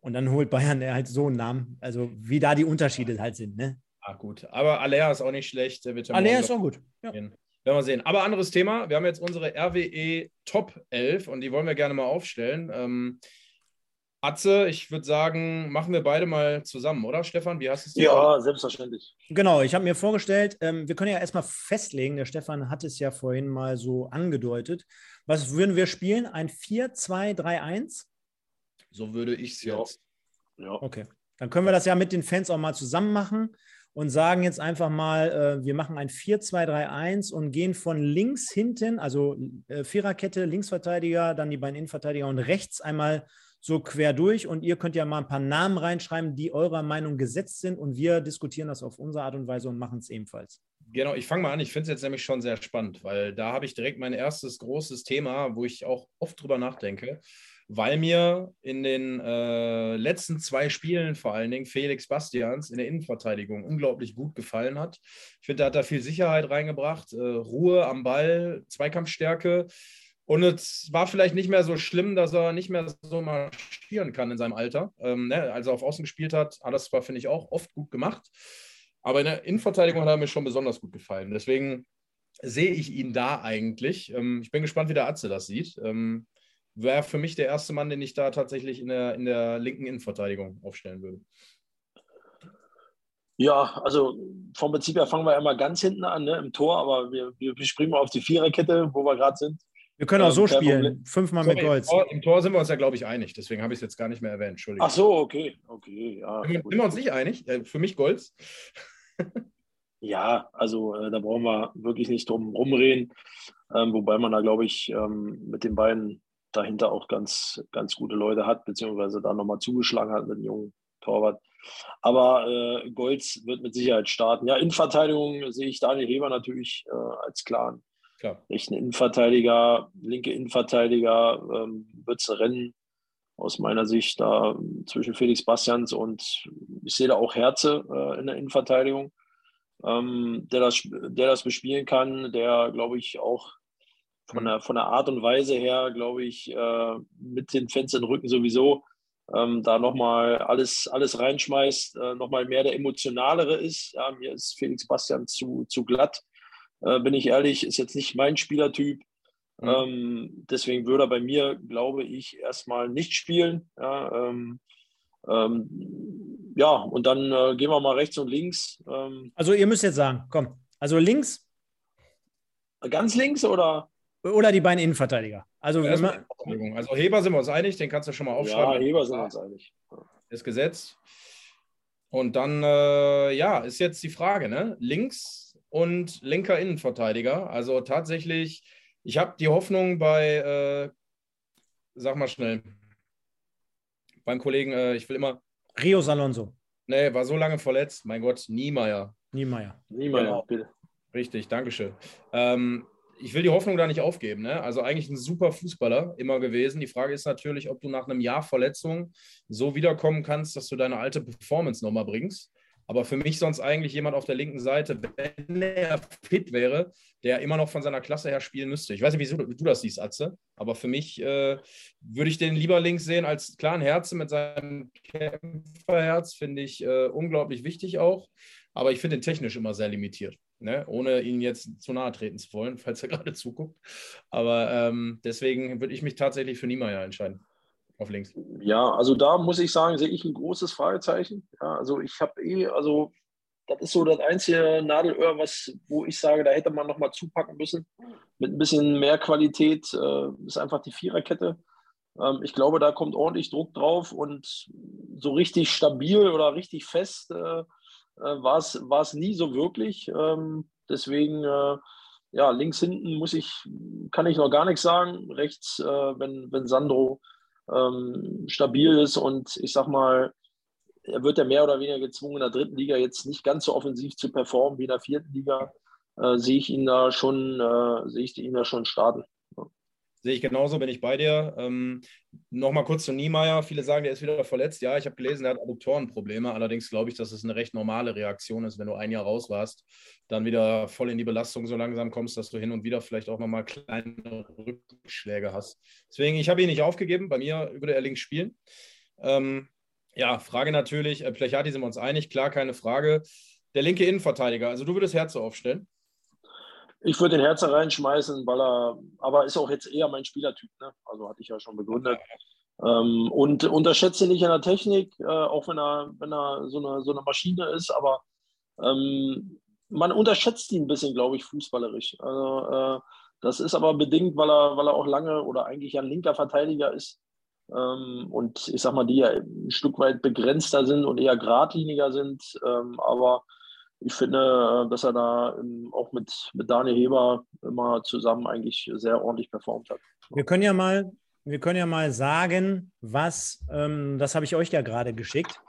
und dann holt Bayern halt so einen Namen. Also wie da die Unterschiede halt sind. Ne? Ah, gut. Aber Alea ist auch nicht schlecht. Alea ist auch gut. Ja. Werden wir sehen. Aber anderes Thema. Wir haben jetzt unsere RWE Top 11 und die wollen wir gerne mal aufstellen. Ähm, Atze, ich würde sagen, machen wir beide mal zusammen, oder Stefan? Wie hast du es dir? Ja, selbstverständlich. Genau, ich habe mir vorgestellt, ähm, wir können ja erstmal festlegen, der Stefan hat es ja vorhin mal so angedeutet. Was würden wir spielen? Ein 4-2-3-1? So würde ich es jetzt. Ja. Okay. Dann können wir das ja mit den Fans auch mal zusammen machen und sagen jetzt einfach mal, äh, wir machen ein 4-2-3-1 und gehen von links hinten, also äh, Viererkette, Linksverteidiger, dann die beiden Innenverteidiger und rechts einmal so quer durch. Und ihr könnt ja mal ein paar Namen reinschreiben, die eurer Meinung gesetzt sind und wir diskutieren das auf unsere Art und Weise und machen es ebenfalls. Genau, ich fange mal an. Ich finde es jetzt nämlich schon sehr spannend, weil da habe ich direkt mein erstes großes Thema, wo ich auch oft drüber nachdenke weil mir in den äh, letzten zwei Spielen vor allen Dingen Felix Bastians in der Innenverteidigung unglaublich gut gefallen hat. Ich finde, er hat da viel Sicherheit reingebracht, äh, Ruhe am Ball, Zweikampfstärke. Und es war vielleicht nicht mehr so schlimm, dass er nicht mehr so marschieren kann in seinem Alter. Ähm, ne, als er auf Außen gespielt hat, hat das zwar, finde ich, auch oft gut gemacht. Aber in der Innenverteidigung hat er mir schon besonders gut gefallen. Deswegen sehe ich ihn da eigentlich. Ähm, ich bin gespannt, wie der Atze das sieht. Ähm, wäre für mich der erste Mann, den ich da tatsächlich in der, in der linken Innenverteidigung aufstellen würde. Ja, also vom Prinzip her fangen wir immer ganz hinten an, ne, im Tor, aber wir, wir springen mal auf die Viererkette, wo wir gerade sind. Wir können auch ähm, so spielen, fünfmal mit Golds. Im Tor, Im Tor, sind wir uns ja, glaube ich, einig, deswegen habe ich es jetzt gar nicht mehr erwähnt, Entschuldigung. Ach so, okay, okay. Ja, sind, wir uns nicht einig? Für mich Golds. <laughs> ja, also äh, da brauchen wir wirklich nicht drum rumreden, ähm, wobei man da, glaube ich, ähm, mit den beiden dahinter auch ganz, ganz gute Leute hat, beziehungsweise da nochmal zugeschlagen hat mit dem jungen Torwart. Aber äh, Golds wird mit Sicherheit starten. Ja, Innenverteidigung sehe ich Daniel Heber natürlich äh, als klaren Klar. rechten Innenverteidiger, linke Innenverteidiger, ähm, wird es Rennen aus meiner Sicht da zwischen Felix Bastians und ich sehe da auch Herze äh, in der Innenverteidigung, ähm, der, das, der das bespielen kann, der, glaube ich, auch von der, von der Art und Weise her, glaube ich, äh, mit den Fans im Rücken sowieso ähm, da nochmal alles, alles reinschmeißt, äh, nochmal mehr der emotionalere ist. Ja, mir ist Felix Bastian zu, zu glatt, äh, bin ich ehrlich, ist jetzt nicht mein Spielertyp. Mhm. Ähm, deswegen würde er bei mir, glaube ich, erstmal nicht spielen. Ja, ähm, ähm, ja und dann äh, gehen wir mal rechts und links. Ähm. also ihr müsst jetzt sagen, komm, also links. Ganz links oder? Oder die beiden Innenverteidiger. Also, ja, also Heber sind wir uns einig, den kannst du schon mal aufschreiben. Ja, Heber sind wir uns einig. Ist gesetzt. Und dann, äh, ja, ist jetzt die Frage, ne? Links und linker Innenverteidiger. Also tatsächlich, ich habe die Hoffnung bei, äh, sag mal schnell, beim Kollegen, äh, ich will immer. Rios Alonso. Nee, war so lange verletzt. Mein Gott, Niemeyer. Niemeyer. Niemeyer, Genau. bitte. Richtig, Dankeschön. Ähm, ich will die Hoffnung da nicht aufgeben. Ne? Also eigentlich ein super Fußballer immer gewesen. Die Frage ist natürlich, ob du nach einem Jahr Verletzung so wiederkommen kannst, dass du deine alte Performance nochmal bringst. Aber für mich sonst eigentlich jemand auf der linken Seite, wenn er fit wäre, der immer noch von seiner Klasse her spielen müsste. Ich weiß nicht, wie du, du das siehst, Atze, aber für mich äh, würde ich den lieber links sehen als klaren Herzen mit seinem Kämpferherz, finde ich äh, unglaublich wichtig auch. Aber ich finde ihn technisch immer sehr limitiert, ne? ohne ihn jetzt zu nahe treten zu wollen, <laughs> falls er gerade zuguckt. Aber ähm, deswegen würde ich mich tatsächlich für Niemeyer entscheiden. Auf links. Ja, also da muss ich sagen, sehe ich ein großes Fragezeichen. Ja, also ich habe eh, also das ist so das einzige Nadelöhr, was, wo ich sage, da hätte man nochmal zupacken müssen. Mit ein bisschen mehr Qualität äh, ist einfach die Viererkette. Ähm, ich glaube, da kommt ordentlich Druck drauf und so richtig stabil oder richtig fest äh, äh, war es nie so wirklich. Ähm, deswegen, äh, ja, links hinten muss ich, kann ich noch gar nichts sagen. Rechts, äh, wenn, wenn Sandro ähm, stabil ist und ich sag mal, er wird ja mehr oder weniger gezwungen, in der dritten Liga jetzt nicht ganz so offensiv zu performen wie in der vierten Liga, äh, sehe ich ihn da schon, äh, sehe ich ihn da schon starten. Sehe ich genauso, bin ich bei dir. Ähm, Nochmal kurz zu Niemeyer. Viele sagen, der ist wieder verletzt. Ja, ich habe gelesen, er hat Adduktorenprobleme. Allerdings glaube ich, dass es eine recht normale Reaktion ist, wenn du ein Jahr raus warst, dann wieder voll in die Belastung so langsam kommst, dass du hin und wieder vielleicht auch nochmal kleine Rückschläge hast. Deswegen, ich habe ihn nicht aufgegeben. Bei mir würde er links spielen. Ähm, ja, Frage natürlich. Äh, Plechati sind wir uns einig. Klar, keine Frage. Der linke Innenverteidiger. Also du würdest Herze aufstellen. Ich würde den Herzer reinschmeißen, weil er, aber ist auch jetzt eher mein Spielertyp, ne? Also hatte ich ja schon begründet. Ähm, und unterschätze nicht in der Technik, äh, auch wenn er, wenn er so eine, so eine Maschine ist, aber ähm, man unterschätzt ihn ein bisschen, glaube ich, fußballerisch. Also, äh, das ist aber bedingt, weil er, weil er auch lange oder eigentlich ein linker Verteidiger ist. Ähm, und ich sag mal, die ja ein Stück weit begrenzter sind und eher geradliniger sind. Ähm, aber ich finde, dass er da auch mit, mit Daniel Heber immer zusammen eigentlich sehr ordentlich performt hat. Wir können ja mal, wir können ja mal sagen, was, ähm, das habe ich euch ja gerade geschickt.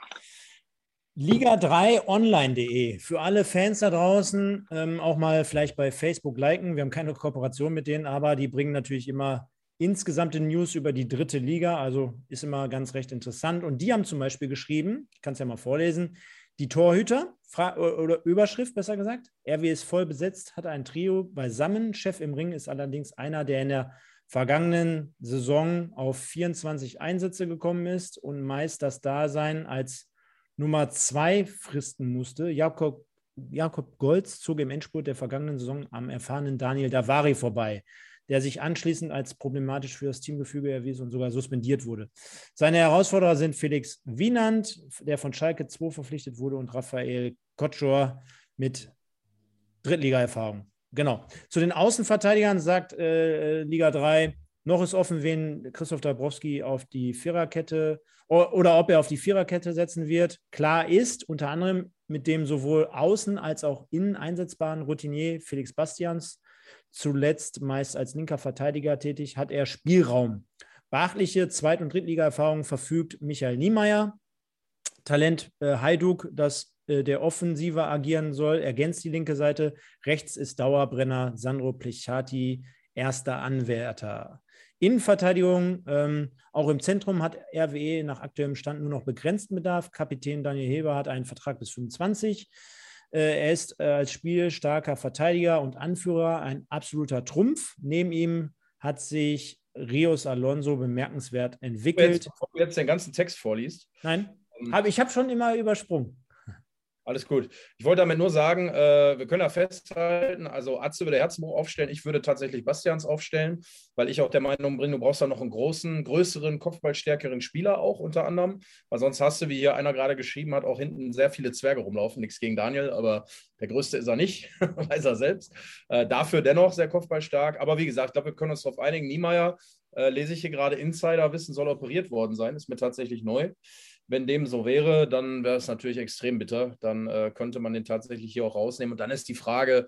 Liga3online.de. Für alle Fans da draußen ähm, auch mal vielleicht bei Facebook liken. Wir haben keine Kooperation mit denen, aber die bringen natürlich immer insgesamte News über die dritte Liga. Also ist immer ganz recht interessant. Und die haben zum Beispiel geschrieben, ich kann es ja mal vorlesen, die Torhüter, Fra oder Überschrift besser gesagt, RW ist voll besetzt, hat ein Trio beisammen. Chef im Ring ist allerdings einer, der in der vergangenen Saison auf 24 Einsätze gekommen ist und meist das Dasein als Nummer zwei fristen musste. Jakob, Jakob Golz zog im Endspurt der vergangenen Saison am erfahrenen Daniel Davari vorbei der sich anschließend als problematisch für das Teamgefüge erwies und sogar suspendiert wurde. Seine Herausforderer sind Felix Wienand, der von Schalke 2 verpflichtet wurde, und Raphael Kotschor mit Drittliga-Erfahrung. Genau. Zu den Außenverteidigern sagt äh, Liga 3, noch ist offen, wen Christoph Dabrowski auf die Viererkette oder ob er auf die Viererkette setzen wird. Klar ist, unter anderem mit dem sowohl außen als auch innen einsetzbaren Routinier Felix Bastians zuletzt meist als linker Verteidiger tätig, hat er Spielraum. Beachtliche Zweit- und Drittliga-Erfahrung verfügt Michael Niemeyer. Talent äh, Hajduk, das äh, der offensiver agieren soll, ergänzt die linke Seite. Rechts ist Dauerbrenner Sandro Plichati, erster Anwärter. Innenverteidigung, ähm, auch im Zentrum hat RWE nach aktuellem Stand nur noch begrenzten Bedarf. Kapitän Daniel Heber hat einen Vertrag bis 25. Äh, er ist äh, als spielstarker Verteidiger und Anführer ein absoluter Trumpf. Neben ihm hat sich Rios Alonso bemerkenswert entwickelt. Bevor du jetzt den ganzen Text vorliest. Nein, hab, ich habe schon immer übersprungen. Alles gut. Ich wollte damit nur sagen, äh, wir können da festhalten, also Atze würde Herzbuch aufstellen, ich würde tatsächlich Bastians aufstellen, weil ich auch der Meinung bin, du brauchst da noch einen großen, größeren, kopfballstärkeren Spieler auch unter anderem, weil sonst hast du, wie hier einer gerade geschrieben hat, auch hinten sehr viele Zwerge rumlaufen. Nichts gegen Daniel, aber der größte ist er nicht, <laughs> weiß er selbst. Äh, dafür dennoch sehr kopfballstark. Aber wie gesagt, ich glaube, wir können uns darauf einigen. Niemeyer, äh, lese ich hier gerade, Insider-Wissen soll operiert worden sein, ist mir tatsächlich neu Wenn dem so wäre, dann wäre es natürlich extrem bitter. Dann äh, könnte man den tatsächlich hier auch rausnehmen. Und dann ist die Frage,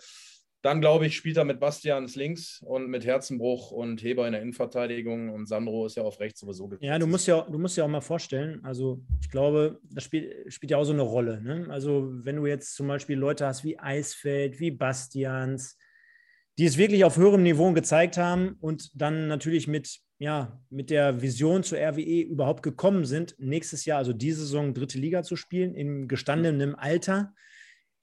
dann glaube ich, spielt er mit Bastians links und mit Herzenbruch und Heber in der Innenverteidigung und Sandro ist ja auf rechts sowieso gesetzt. Ja, du musst ja, du musst ja auch mal vorstellen, also ich glaube, das spielt, spielt ja auch so eine Rolle. Ne? Also wenn du jetzt zum Beispiel Leute hast wie Eisfeld, wie Bastians, die es wirklich auf höherem Niveau gezeigt haben und dann natürlich mit, ja, mit der Vision zur RWE überhaupt gekommen sind, nächstes Jahr, also diese Saison dritte Liga zu spielen, im gestandenen Alter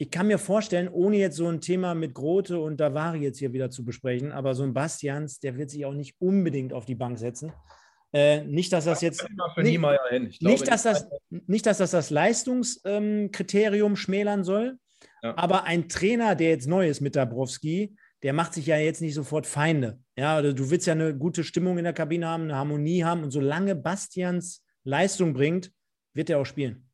ich kann mir vorstellen, ohne jetzt so ein Thema mit Grote und Davari jetzt hier wieder zu besprechen, aber so ein Bastians, der wird sich auch nicht unbedingt auf die Bank setzen. Äh, nicht, dass das jetzt. Nicht, nicht, dass das, nicht, dass das das Leistungskriterium ähm, schmälern soll, ja. aber ein Trainer, der jetzt neu ist mit Dabrowski, der macht sich ja jetzt nicht sofort Feinde. Ja, also du willst ja eine gute Stimmung in der Kabine haben, eine Harmonie haben und solange Bastians Leistung bringt, wird er auch spielen.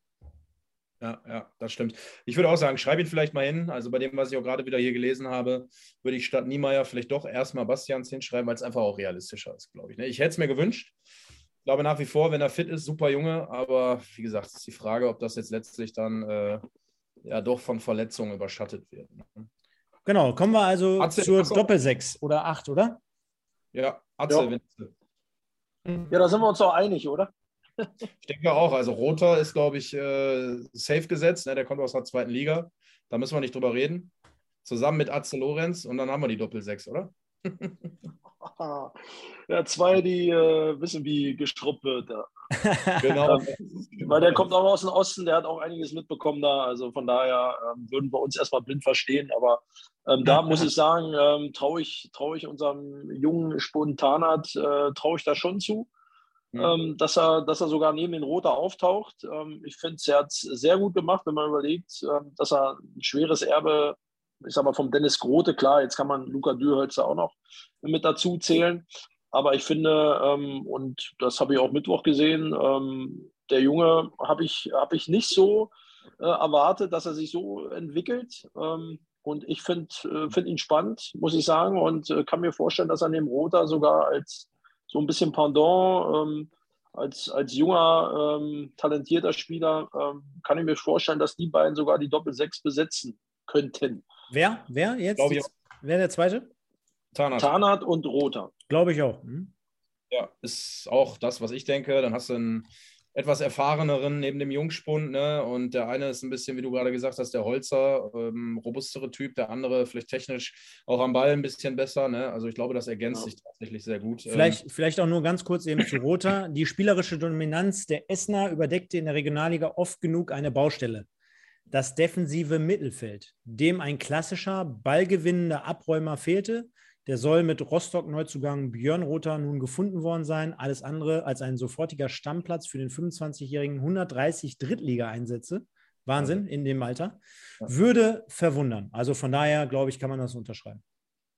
Ja, ja, das stimmt. Ich würde auch sagen, schreibe ihn vielleicht mal hin. Also bei dem, was ich auch gerade wieder hier gelesen habe, würde ich statt Niemeyer vielleicht doch erstmal Bastians hinschreiben, weil es einfach auch realistischer ist, glaube ich. Ne? Ich hätte es mir gewünscht. Ich glaube nach wie vor, wenn er fit ist, super Junge. Aber wie gesagt, ist die Frage, ob das jetzt letztlich dann äh, ja doch von Verletzungen überschattet wird. Ne? Genau, kommen wir also Atze, zur Doppelsechs oder acht, oder? Ja, Atze, ja. ja, da sind wir uns auch einig, oder? Ich denke auch. Also Roter ist, glaube ich, äh, safe gesetzt. Ne? Der kommt aus der zweiten Liga. Da müssen wir nicht drüber reden. Zusammen mit Atze Lorenz und dann haben wir die Doppel-6, oder? <laughs> ja, zwei, die äh, wissen, wie gestruppt wird. Ja. <laughs> genau. Ähm, weil der kommt auch aus dem Osten, der hat auch einiges mitbekommen da. Also von daher ähm, würden wir uns erstmal blind verstehen. Aber ähm, da muss ich sagen, ähm, traue ich, trau ich unserem jungen Spontanat, äh, traue ich da schon zu mhm. ähm, dass, er, dass er sogar neben den Roter auftaucht. Ähm, ich finde, er hat es sehr gut gemacht, wenn man überlegt, dass er ein schweres Erbe, ich sag mal, vom Dennis Grote, klar, jetzt kann man Luca Dürhölzer auch noch mit dazu zählen. Aber ich finde, ähm, und das habe ich auch Mittwoch gesehen, ähm, der Junge habe ich, hab ich nicht so äh, erwartet, dass er sich so entwickelt. Ähm, und ich finde äh, find ihn spannend, muss ich sagen, und äh, kann mir vorstellen, dass er neben Roter sogar als so ein bisschen Pendant. Ähm, als, als junger, ähm, talentierter Spieler ähm, kann ich mir vorstellen, dass die beiden sogar die Doppel-6 besetzen könnten. Wer? Wer jetzt? Die, wer der zweite? Tarnat. Tarnat und Roter. Glaube ich auch. Hm? Ja, ist auch das, was ich denke. Dann hast du einen etwas erfahreneren neben dem Jungspund. Ne? Und der eine ist ein bisschen, wie du gerade gesagt hast, der Holzer, ähm, robustere Typ, der andere vielleicht technisch auch am Ball ein bisschen besser. Ne? Also ich glaube, das ergänzt ja. sich tatsächlich sehr gut. Vielleicht, ähm, vielleicht auch nur ganz kurz eben zu Rota. Die spielerische Dominanz der Essener überdeckte in der Regionalliga oft genug eine Baustelle. Das defensive Mittelfeld, dem ein klassischer, ballgewinnender Abräumer fehlte, der soll mit Rostock-Neuzugang Björn Rother nun gefunden worden sein. Alles andere als ein sofortiger Stammplatz für den 25-jährigen 130 Drittliga-Einsätze. Wahnsinn in dem Alter. Würde verwundern. Also von daher, glaube ich, kann man das unterschreiben.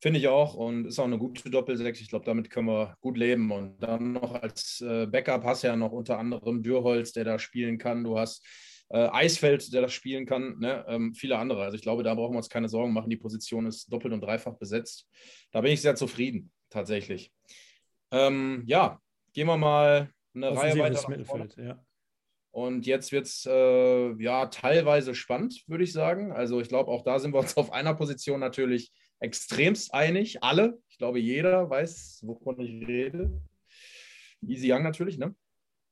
Finde ich auch und ist auch eine gute Doppelsechs. Ich glaube, damit können wir gut leben. Und dann noch als äh, Backup hast du ja noch unter anderem Dürholz, der da spielen kann. Du hast äh, Eisfeld, der das spielen kann, ne? ähm, viele andere. Also ich glaube, da brauchen wir uns keine Sorgen machen. Die Position ist doppelt und dreifach besetzt. Da bin ich sehr zufrieden, tatsächlich. Ähm, ja, gehen wir mal eine Reihe weiter. Mittelfeld, ja. Und jetzt wird es äh, ja teilweise spannend, würde ich sagen. Also ich glaube, auch da sind wir uns auf einer Position natürlich extremst einig. Alle. Ich glaube, jeder weiß, wovon ich rede. Easy Young natürlich, ne?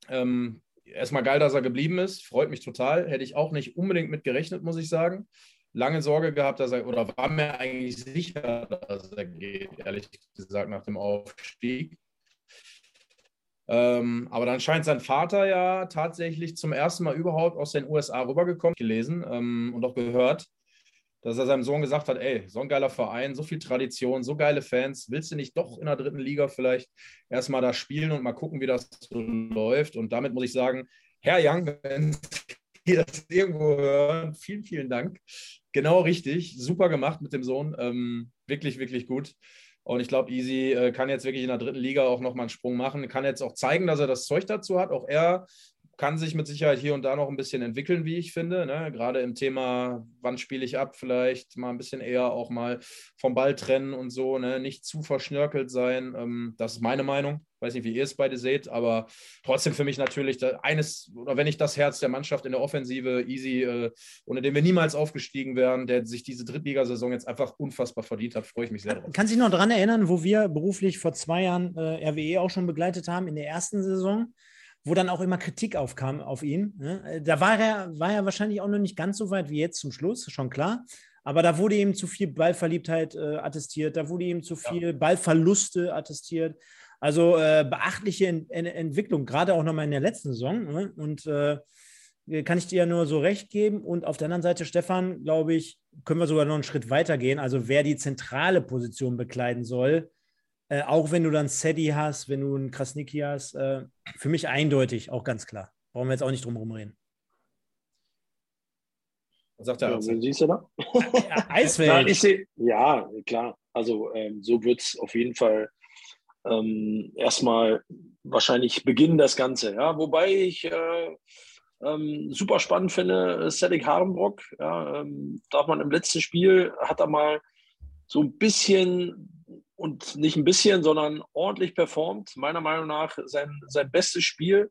Ähm, erstmal geil, dass er geblieben ist. Freut mich total. Hätte ich auch nicht unbedingt mit gerechnet, muss ich sagen. Lange Sorge gehabt, dass er, oder war mir eigentlich sicher, dass er geht, ehrlich gesagt, nach dem Aufstieg. Ähm, aber dann scheint sein Vater ja tatsächlich zum ersten Mal überhaupt aus den USA rübergekommen, gelesen ähm, und auch gehört dass er seinem Sohn gesagt hat, ey, so ein geiler Verein, so viel Tradition, so geile Fans, willst du nicht doch in der dritten Liga vielleicht erstmal da spielen und mal gucken, wie das so läuft? Und damit muss ich sagen, Herr Young, <laughs> wenn Sie das irgendwo hören, vielen, vielen Dank. Genau richtig, super gemacht mit dem Sohn, ähm, wirklich, wirklich gut. Und ich glaube, Easy äh, kann jetzt wirklich in der dritten Liga auch nochmal einen Sprung machen, kann jetzt auch zeigen, dass er das Zeug dazu hat. Auch er kann sich mit Sicherheit hier und da noch ein bisschen entwickeln, wie ich finde. Ne? Gerade im Thema, wann spiele ich ab, vielleicht mal ein bisschen eher auch mal vom Ball trennen und so, ne? nicht zu verschnörkelt sein. Ähm, das ist meine Meinung. Ich weiß nicht, wie ihr es beide seht, aber trotzdem für mich natürlich eines, oder wenn nicht das Herz der Mannschaft in der Offensive, easy, äh, ohne den wir niemals aufgestiegen wären, der sich diese Drittligasaison jetzt einfach unfassbar verdient hat, freue ich mich sehr drauf. Kann sich noch daran erinnern, wo wir beruflich vor zwei Jahren äh, RWE auch schon begleitet haben in der ersten Saison? Wo dann auch immer Kritik aufkam auf ihn. Ne? Da war er, war er wahrscheinlich auch noch nicht ganz so weit wie jetzt zum Schluss, schon klar. Aber da wurde ihm zu viel Ballverliebtheit äh, attestiert, da wurde ihm zu viel ja. Ballverluste attestiert. Also äh, beachtliche Ent Ent Entwicklung, gerade auch nochmal in der letzten Saison. Ne? Und äh, kann ich dir ja nur so recht geben. Und auf der anderen Seite, Stefan, glaube ich, können wir sogar noch einen Schritt weiter gehen. Also wer die zentrale Position bekleiden soll, äh, auch wenn du dann Sedi hast, wenn du einen Krasniki hast, äh, für mich eindeutig, auch ganz klar. Brauchen wir jetzt auch nicht drum herum reden. Was sagt der ja, siehst du da? Ja, Eisfeld. Seh, ja, klar. Also ähm, so wird es auf jeden Fall ähm, erstmal wahrscheinlich beginnen, das Ganze. Ja? Wobei ich äh, ähm, super spannend finde, Cedric Harenbrock. Ja, ähm, darf man im letzten Spiel, hat er mal so ein bisschen und nicht ein bisschen, sondern ordentlich performt. Meiner Meinung nach sein, sein bestes Spiel.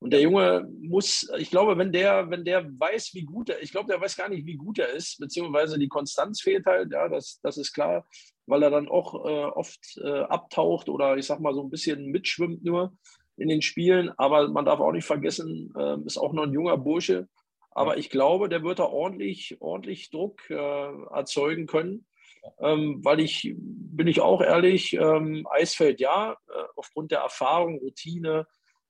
Und der Junge muss, ich glaube, wenn der, wenn der weiß, wie gut er, ich glaube, der weiß gar nicht, wie gut er ist, beziehungsweise die Konstanz fehlt halt, ja, das, das ist klar, weil er dann auch äh, oft äh, abtaucht oder ich sag mal so ein bisschen mitschwimmt nur in den Spielen. Aber man darf auch nicht vergessen, äh, ist auch noch ein junger Bursche. Aber ich glaube, der wird da ordentlich, ordentlich Druck äh, erzeugen können. Ähm, weil ich, bin ich auch ehrlich, ähm, Eisfeld ja, äh, aufgrund der Erfahrung, Routine,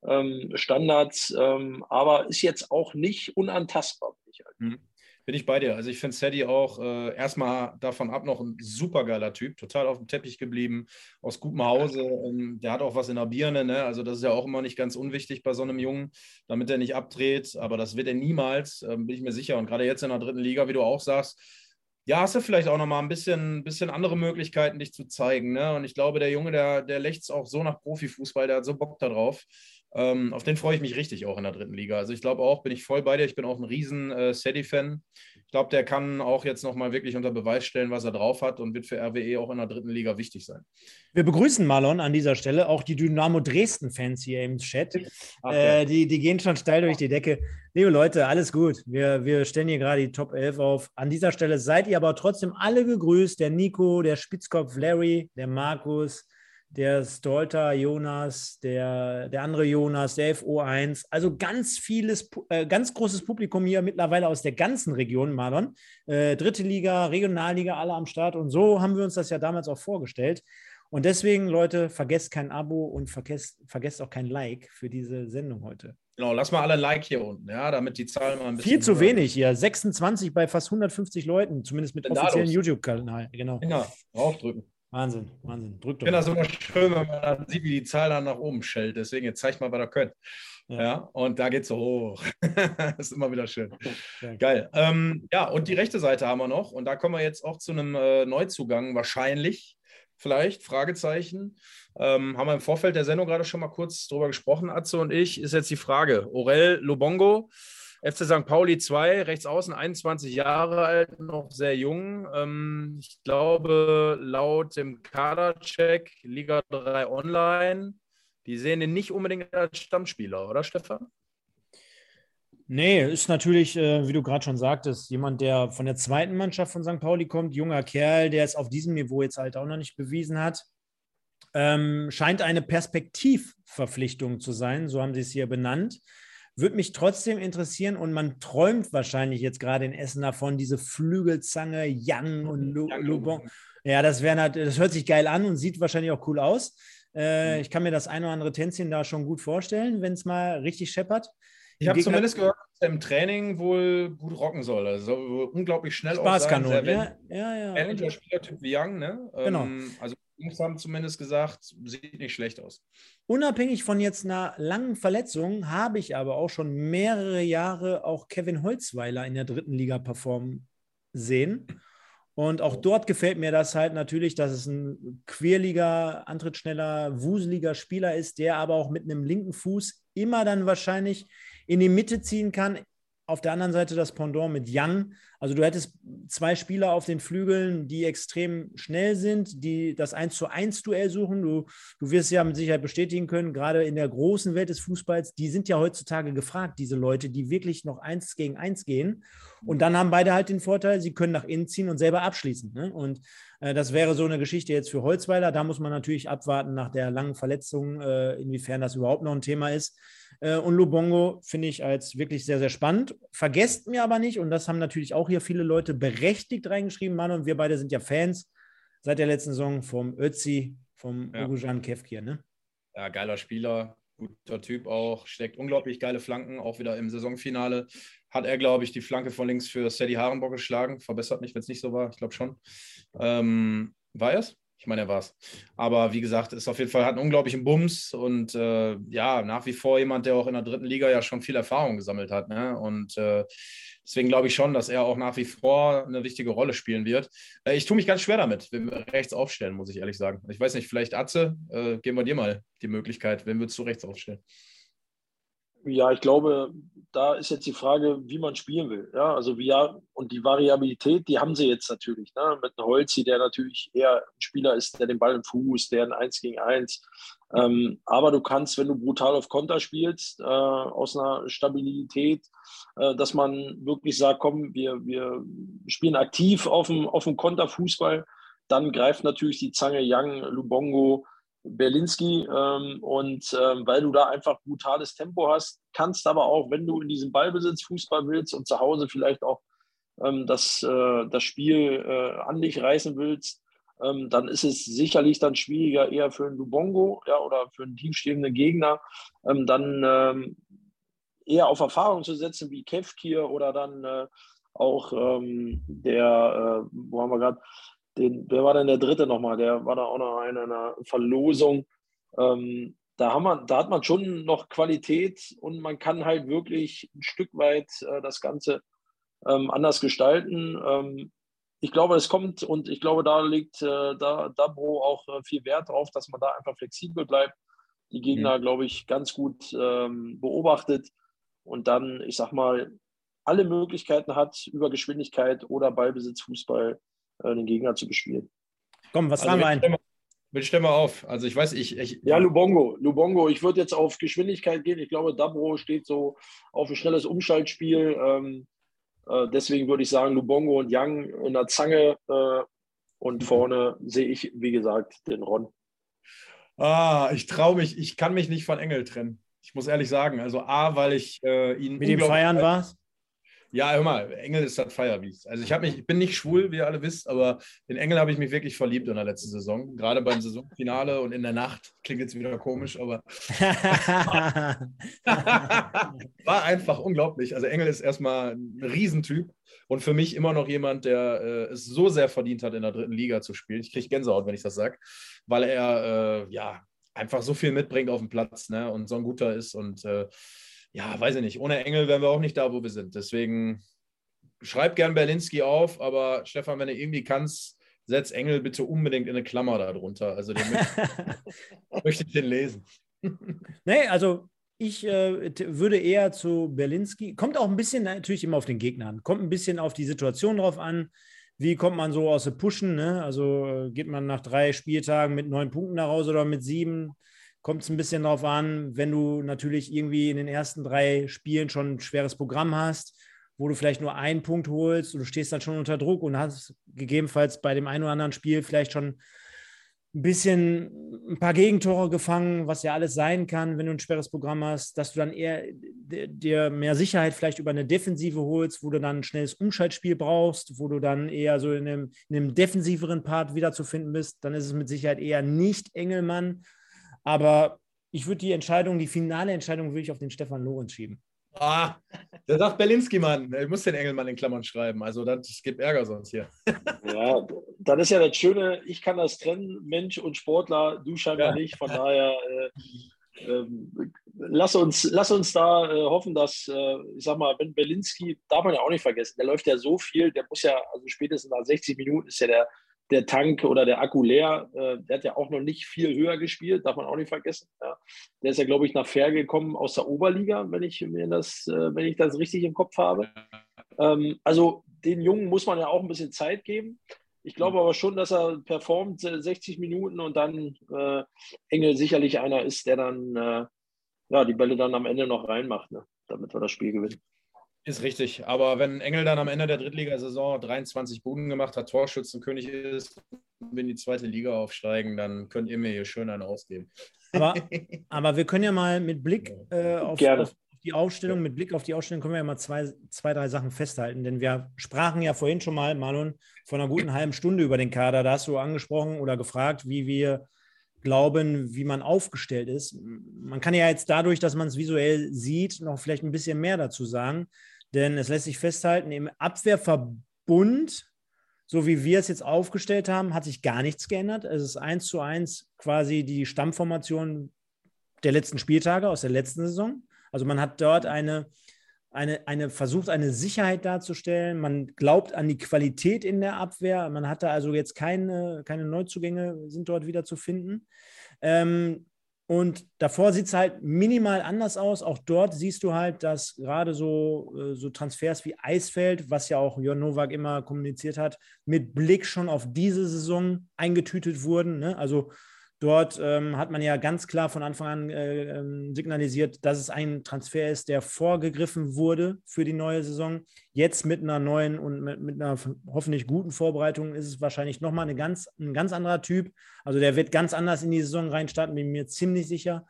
ähm, Standards, ähm, aber ist jetzt auch nicht unantastbar. Bin ich, mhm. bin ich bei dir. Also ich finde Sadie auch äh, erstmal davon ab noch ein supergeiler Typ, total auf dem Teppich geblieben, aus gutem Hause. Ähm, der hat auch was in der Birne, ne? also das ist ja auch immer nicht ganz unwichtig bei so einem Jungen, damit er nicht abdreht, aber das wird er niemals, ähm, bin ich mir sicher. Und gerade jetzt in der dritten Liga, wie du auch sagst, ja, hast du vielleicht auch nochmal ein bisschen, bisschen andere Möglichkeiten, dich zu zeigen. Ne? Und ich glaube, der Junge, der, der lächzt auch so nach Profifußball, der hat so Bock darauf. Ähm, auf den freue ich mich richtig auch in der dritten Liga. Also ich glaube auch, bin ich voll bei dir. Ich bin auch ein riesen äh, Sadie-Fan. Ich glaube, der kann auch jetzt nochmal wirklich unter Beweis stellen, was er drauf hat und wird für RWE auch in der dritten Liga wichtig sein. Wir begrüßen Marlon an dieser Stelle, auch die Dynamo Dresden-Fans hier im Chat. Ach, äh, die, die gehen schon steil durch die Decke. Liebe Leute, alles gut. Wir, wir stellen hier gerade die Top 11 auf. An dieser Stelle seid ihr aber trotzdem alle gegrüßt. Der Nico, der Spitzkopf Larry, der Markus, der Stolter Jonas, der, der andere Jonas, der FO1. Also ganz vieles, äh, ganz großes Publikum hier mittlerweile aus der ganzen Region, Marlon. Äh, dritte Liga, Regionalliga, alle am Start. Und so haben wir uns das ja damals auch vorgestellt. Und deswegen, Leute, vergesst kein Abo und vergesst, vergesst auch kein Like für diese Sendung heute. Genau, lass mal alle ein Like hier unten, ja, damit die Zahlen mal ein bisschen. Viel zu wenig hier. 26 bei fast 150 Leuten, zumindest mit offiziellen YouTube-Kanal. Genau. Ja, draufdrücken. Wahnsinn, Wahnsinn. Drückt doch. Ich finde das immer schön, wenn man dann sieht, wie die Zahl dann nach oben schellt. Deswegen, jetzt zeigt mal, was ihr könnt. Ja. ja. und da geht es so hoch. <laughs> das ist immer wieder schön. Ja. Geil. Ähm, ja, und die rechte Seite haben wir noch. Und da kommen wir jetzt auch zu einem äh, Neuzugang, wahrscheinlich. Vielleicht, Fragezeichen. Ähm, haben wir im Vorfeld der Sendung gerade schon mal kurz drüber gesprochen, Atze und ich. Ist jetzt die Frage: Orel Lobongo FC St. Pauli 2, rechts außen, 21 Jahre alt, noch sehr jung. Ähm, ich glaube, laut dem Kadercheck Liga 3 Online, die sehen ihn nicht unbedingt als Stammspieler, oder Stefan? Nee, ist natürlich, äh, wie du gerade schon sagtest, jemand, der von der zweiten Mannschaft von St. Pauli kommt, junger Kerl, der es auf diesem Niveau jetzt halt auch noch nicht bewiesen hat. Ähm, scheint eine Perspektivverpflichtung zu sein, so haben sie es hier benannt. Würde mich trotzdem interessieren und man träumt wahrscheinlich jetzt gerade in Essen davon, diese Flügelzange, Young und Lubon. Ja, das, wär, das hört sich geil an und sieht wahrscheinlich auch cool aus. Äh, mhm. ich kann mir das ein oder andere Tänzchen da schon gut vorstellen, wenn es mal richtig scheppert. Ich habe zumindest gehört, dass er im Training wohl gut rocken soll. Also unglaublich schnell Spaßkanon, ja, ja, ja. Ein Spielertyp wie Young, ne? Genau. Ähm, also Jungs haben zumindest gesagt, sieht nicht schlecht aus. Unabhängig von jetzt einer langen Verletzung habe ich aber auch schon mehrere Jahre auch Kevin Holzweiler in der dritten Liga performen sehen. Und auch dort gefällt mir das halt natürlich, dass es ein querliger, antrittsschneller, wuseliger Spieler ist, der aber auch mit einem linken Fuß immer dann wahrscheinlich in die Mitte ziehen kann. Auf der anderen Seite das Pendant mit Young. Also du hättest zwei Spieler auf den Flügeln, die extrem schnell sind, die das 1 zu 1 Duell suchen. Du, du wirst ja mit Sicherheit bestätigen können, gerade in der großen Welt des Fußballs, die sind ja heutzutage gefragt, diese Leute, die wirklich noch eins gegen eins gehen. Und dann haben beide halt den Vorteil, sie können nach innen ziehen und selber abschließen. Ne? Und äh, das wäre so eine Geschichte jetzt für Holzweiler. Da muss man natürlich abwarten nach der langen Verletzung, äh, inwiefern das überhaupt noch ein Thema ist. Äh, und Lubongo finde ich als wirklich sehr, sehr spannend. Vergesst mir aber nicht, und das haben natürlich auch hier viele Leute berechtigt reingeschrieben, Mann, und wir beide sind ja Fans seit der letzten Saison vom Ötzi, vom ja. Ugujan Kevkir, ne? Ja, geiler Spieler, guter Typ auch, steckt unglaublich geile Flanken, auch wieder im Saisonfinale. Hat er, glaube ich, die Flanke von links für Sadie Harenbock geschlagen. Verbessert mich, wenn es nicht so war. Ich glaube schon. Ähm, war er es? Ich meine, er war es. Aber wie gesagt, ist auf jeden Fall, hat einen unglaublichen Bums und äh, ja, nach wie vor jemand, der auch in der dritten Liga ja schon viel Erfahrung gesammelt hat. Ne? Und äh, deswegen glaube ich schon, dass er auch nach wie vor eine wichtige Rolle spielen wird. Äh, ich tue mich ganz schwer damit, wenn wir rechts aufstellen, muss ich ehrlich sagen. Ich weiß nicht, vielleicht Atze, äh, geben wir dir mal die Möglichkeit, wenn wir zu rechts aufstellen. Ja, ich glaube, da ist jetzt die Frage, wie man spielen will. Ja, also wie ja, und die Variabilität, die haben sie jetzt natürlich. Ne? Mit einem Holzi, der natürlich eher ein Spieler ist, der den Ball im Fuß, der ein 1 gegen 1. Ähm, aber du kannst, wenn du brutal auf Konter spielst, äh, aus einer Stabilität, äh, dass man wirklich sagt, komm, wir, wir spielen aktiv auf dem, auf dem Konterfußball, dann greift natürlich die Zange Young, Lubongo, Berlinski. Ähm, und ähm, weil du da einfach brutales Tempo hast, kannst aber auch, wenn du in diesem Ballbesitz Fußball willst und zu Hause vielleicht auch ähm, das, äh, das Spiel äh, an dich reißen willst, ähm, dann ist es sicherlich dann schwieriger eher für einen Lubongo ja, oder für einen tiefstehenden Gegner, ähm, dann ähm, eher auf Erfahrung zu setzen wie Kevkir oder dann äh, auch der, äh, wo haben wir gerade, den, wer war denn der dritte nochmal? Der war da auch noch in einer Verlosung. Ähm, da, haben wir, da hat man schon noch Qualität und man kann halt wirklich ein Stück weit äh, das Ganze ähm, anders gestalten. Ähm, ich glaube, es kommt und ich glaube, da liegt äh, da Dabro auch äh, viel Wert drauf, dass man da einfach flexibel bleibt, die Gegner, mhm. glaube ich, ganz gut ähm, beobachtet und dann, ich sag mal, alle Möglichkeiten hat über Geschwindigkeit oder Ballbesitz, Fußball äh, den Gegner zu bespielen. Komm, was also haben wir ein? Stell mal auf. Also ich weiß, ich. ich ja, Lubongo. Lubongo. Ich würde jetzt auf Geschwindigkeit gehen. Ich glaube, Dabro steht so auf ein schnelles Umschaltspiel. Ähm, äh, deswegen würde ich sagen, Lubongo und Young in der Zange. Äh, und vorne sehe ich, wie gesagt, den Ron. Ah, ich traue mich, ich kann mich nicht von Engel trennen. Ich muss ehrlich sagen. Also A, weil ich äh, ihn. Mit dem Feiern war ja, hör mal, Engel ist das Firebeast. Also ich, mich, ich bin nicht schwul, wie ihr alle wisst, aber in Engel habe ich mich wirklich verliebt in der letzten Saison. Gerade beim Saisonfinale und in der Nacht. Klingt jetzt wieder komisch, aber <laughs> war einfach unglaublich. Also Engel ist erstmal ein Riesentyp und für mich immer noch jemand, der äh, es so sehr verdient hat, in der dritten Liga zu spielen. Ich kriege Gänsehaut, wenn ich das sage, weil er äh, ja einfach so viel mitbringt auf dem Platz ne? und so ein guter ist und äh, ja, weiß ich nicht, ohne Engel wären wir auch nicht da, wo wir sind. Deswegen schreib gern Berlinski auf, aber Stefan, wenn du irgendwie kannst, setz Engel bitte unbedingt in eine Klammer darunter. Also den möchte, <laughs> möchte ich den lesen. nee, also ich äh, würde eher zu Berlinski, kommt auch ein bisschen natürlich immer auf den Gegner an, kommt ein bisschen auf die Situation drauf an. Wie kommt man so aus dem Pushen? Ne? Also äh, geht man nach drei Spieltagen mit neun Punkten nach Hause oder mit sieben? Kommt es ein bisschen darauf an, wenn du natürlich irgendwie in den ersten drei Spielen schon ein schweres Programm hast, wo du vielleicht nur einen Punkt holst und du stehst dann schon unter Druck und hast gegebenenfalls bei dem einen oder anderen Spiel vielleicht schon ein bisschen ein paar Gegentore gefangen, was ja alles sein kann, wenn du ein schweres Programm hast, dass du dann eher dir mehr Sicherheit vielleicht über eine Defensive holst, wo du dann ein schnelles Umschaltspiel brauchst, wo du dann eher so in einem, in einem defensiveren Part wiederzufinden bist, dann ist es mit Sicherheit eher nicht Engelmann, aber ich würde die Entscheidung, die finale Entscheidung, würde ich auf den Stefan Lorenz schieben. Ah, der sagt Berlinski, Mann. Ich muss den Engelmann in Klammern schreiben. Also das gibt Ärger sonst hier. <laughs> Ja, dann ist ja das Schöne, ich kann das trennen, Mensch und Sportler, du scheinbar ja. nicht. Von daher äh, äh, lass, uns, lass uns da äh, hoffen, dass, äh, ich sag mal, Ben Berlinski, darf man ja auch nicht vergessen, der läuft ja so viel, der muss ja, also spätestens nach 60 Minuten ist ja der der Tank oder der Akku leer. Äh, der hat ja auch noch nicht viel höher gespielt, darf man auch nicht vergessen. Ja. Der ist ja, glaube ich, nach Fair gekommen aus der Oberliga, wenn ich mir das, äh, wenn ich das richtig im Kopf habe. Ähm, also den Jungen muss man ja auch ein bisschen Zeit geben. Ich glaube aber schon, dass er performt 60 Minuten und dann äh, Engel sicherlich einer ist, der dann äh, ja, die Bälle dann am Ende noch reinmacht, ne? damit wir das Spiel gewinnen. Ist richtig. Aber wenn Engel dann am Ende der Drittligasaison 23 Buden gemacht hat, Torschützenkönig ist, wenn die zweite Liga aufsteigen, dann könnt ihr mir hier schön einen ausgeben. Aber, aber wir können ja mal mit Blick äh, auf, auf, die Aufstellung, mit Blick auf die Aufstellung können wir ja mal zwei, zwei, drei Sachen festhalten. Denn wir sprachen ja vorhin schon mal, Marlon, vor einer guten halben Stunde über den Kader. Da hast du angesprochen oder gefragt, wie wir glauben, wie man aufgestellt ist. Man kann ja jetzt dadurch, dass man es visuell sieht, noch vielleicht ein bisschen mehr dazu sagen. Denn es lässt sich festhalten, im Abwehrverbund, so wie wir es jetzt aufgestellt haben, hat sich gar nichts geändert. Es ist eins zu eins quasi die Stammformation der letzten Spieltage aus der letzten Saison. Also man hat dort eine, eine, eine versucht, eine Sicherheit darzustellen. Man glaubt an die Qualität in der Abwehr. Man hatte also jetzt keine, keine Neuzugänge, sind dort wieder zu finden. Ähm, und davor sieht es halt minimal anders aus. Auch dort siehst du halt, dass gerade so, äh, so Transfers wie Eisfeld, was ja auch Jon Nowak immer kommuniziert hat, mit Blick schon auf diese Saison eingetütet wurden. Ne? Also Dort ähm, hat man ja ganz klar von Anfang an äh, ähm, signalisiert, dass es ein Transfer ist, der vorgegriffen wurde für die neue Saison. Jetzt mit einer neuen und mit, mit einer hoffentlich guten Vorbereitung ist es wahrscheinlich nochmal eine ganz, ein ganz anderer Typ. Also der wird ganz anders in die Saison reinstarten, bin mir ziemlich sicher.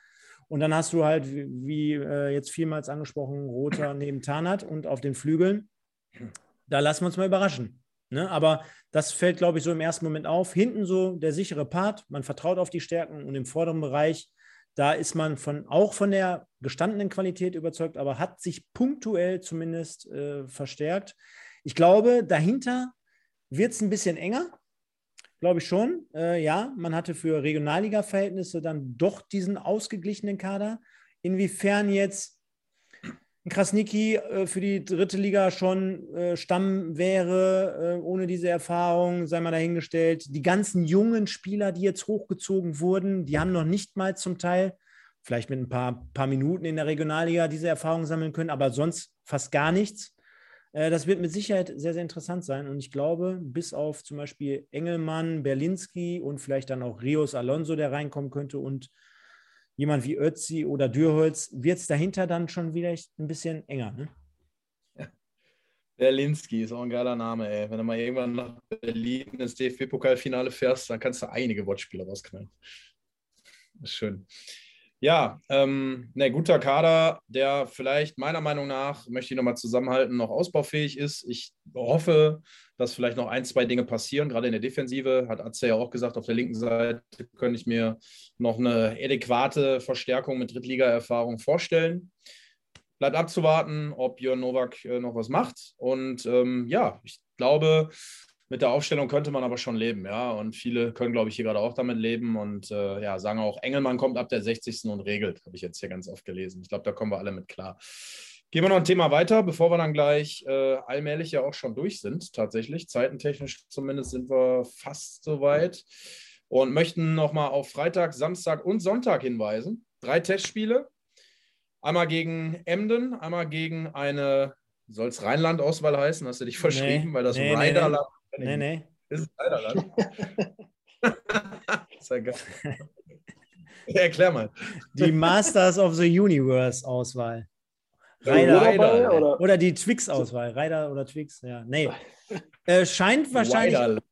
Und dann hast du halt, wie, wie äh, jetzt vielmals angesprochen, Roter neben Tarnat und auf den Flügeln. Da lassen wir uns mal überraschen. Ne? Aber das fällt, glaube ich, so im ersten Moment auf. Hinten so der sichere Part, man vertraut auf die Stärken und im vorderen Bereich, da ist man von, auch von der gestandenen Qualität überzeugt, aber hat sich punktuell zumindest äh, verstärkt. Ich glaube, dahinter wird es ein bisschen enger. Glaube ich schon. Äh, ja, man hatte für Regionalliga-Verhältnisse dann doch diesen ausgeglichenen Kader. Inwiefern jetzt Krasniki äh, für die dritte Liga schon äh, Stamm wäre, äh, ohne diese Erfahrung, sei mal dahingestellt. Die ganzen jungen Spieler, die jetzt hochgezogen wurden, die haben noch nicht mal zum Teil, vielleicht mit ein paar, paar Minuten in der Regionalliga, diese Erfahrung sammeln können, aber sonst fast gar nichts. Äh, das wird mit Sicherheit sehr, sehr interessant sein. Und ich glaube, bis auf zum Beispiel Engelmann, Berlinski und vielleicht dann auch Rios Alonso, der reinkommen könnte und jemand wie Ötzi oder Dürholz, wird es dahinter dann schon wieder ein bisschen enger. Ne? Berlinski ist auch ein geiler Name, ey. Wenn du mal irgendwann nach Berlin ins DFB-Pokalfinale fährst, dann kannst du einige Wortspiele rausknallen. Ist schön. Ja, ähm, ne, guter Kader, der vielleicht meiner Meinung nach, möchte ich nochmal zusammenhalten, noch ausbaufähig ist. Ich hoffe, dass vielleicht noch ein, zwei Dinge passieren, gerade in der Defensive. Hat Atze ja auch gesagt, auf der linken Seite könnte ich mir noch eine adäquate Verstärkung mit Drittliga-Erfahrung vorstellen. Bleibt abzuwarten, ob Jörn Nowak äh, noch was macht. Und ähm, ja, ich glaube, mit der Aufstellung könnte man aber schon leben, ja. Und viele können, glaube ich, hier gerade auch damit leben und äh, ja, sagen auch, Engelmann kommt ab der 60. und regelt, habe ich jetzt hier ganz oft gelesen. Ich glaube, da kommen wir alle mit klar. Gehen wir noch ein Thema weiter, bevor wir dann gleich äh, allmählich ja auch schon durch sind, tatsächlich. Zeitentechnisch zumindest sind wir fast soweit. Und möchten nochmal auf Freitag, Samstag und Sonntag hinweisen. Drei Testspiele. Einmal gegen Emden, einmal gegen eine, soll es Rheinland-Auswahl heißen? Hast du dich verschrieben, nee, weil das nee, Rheiderland Nee, nee. Das ist leider dann. <laughs> ist ja geil. <laughs> erklär mal. Die Masters of the Universe Auswahl. Rider, Rider oder? oder? die Twix-Auswahl. Rider oder Twix, ja. Nee. <laughs> Äh, scheint wahrscheinlich Rider.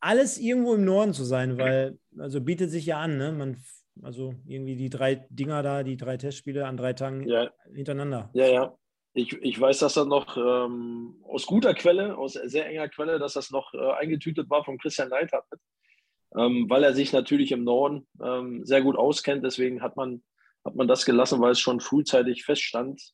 alles irgendwo im Norden zu sein, weil, also bietet sich ja an, ne? Man, also irgendwie die drei Dinger da, die drei Testspiele an drei Tagen ja. hintereinander. Ja, ja. Ich, ich weiß, dass das noch ähm, aus guter Quelle, aus sehr enger Quelle, dass das noch äh, eingetütet war von Christian Neidhardt, ähm, weil er sich natürlich im Norden ähm, sehr gut auskennt. Deswegen hat man, hat man das gelassen, weil es schon frühzeitig feststand.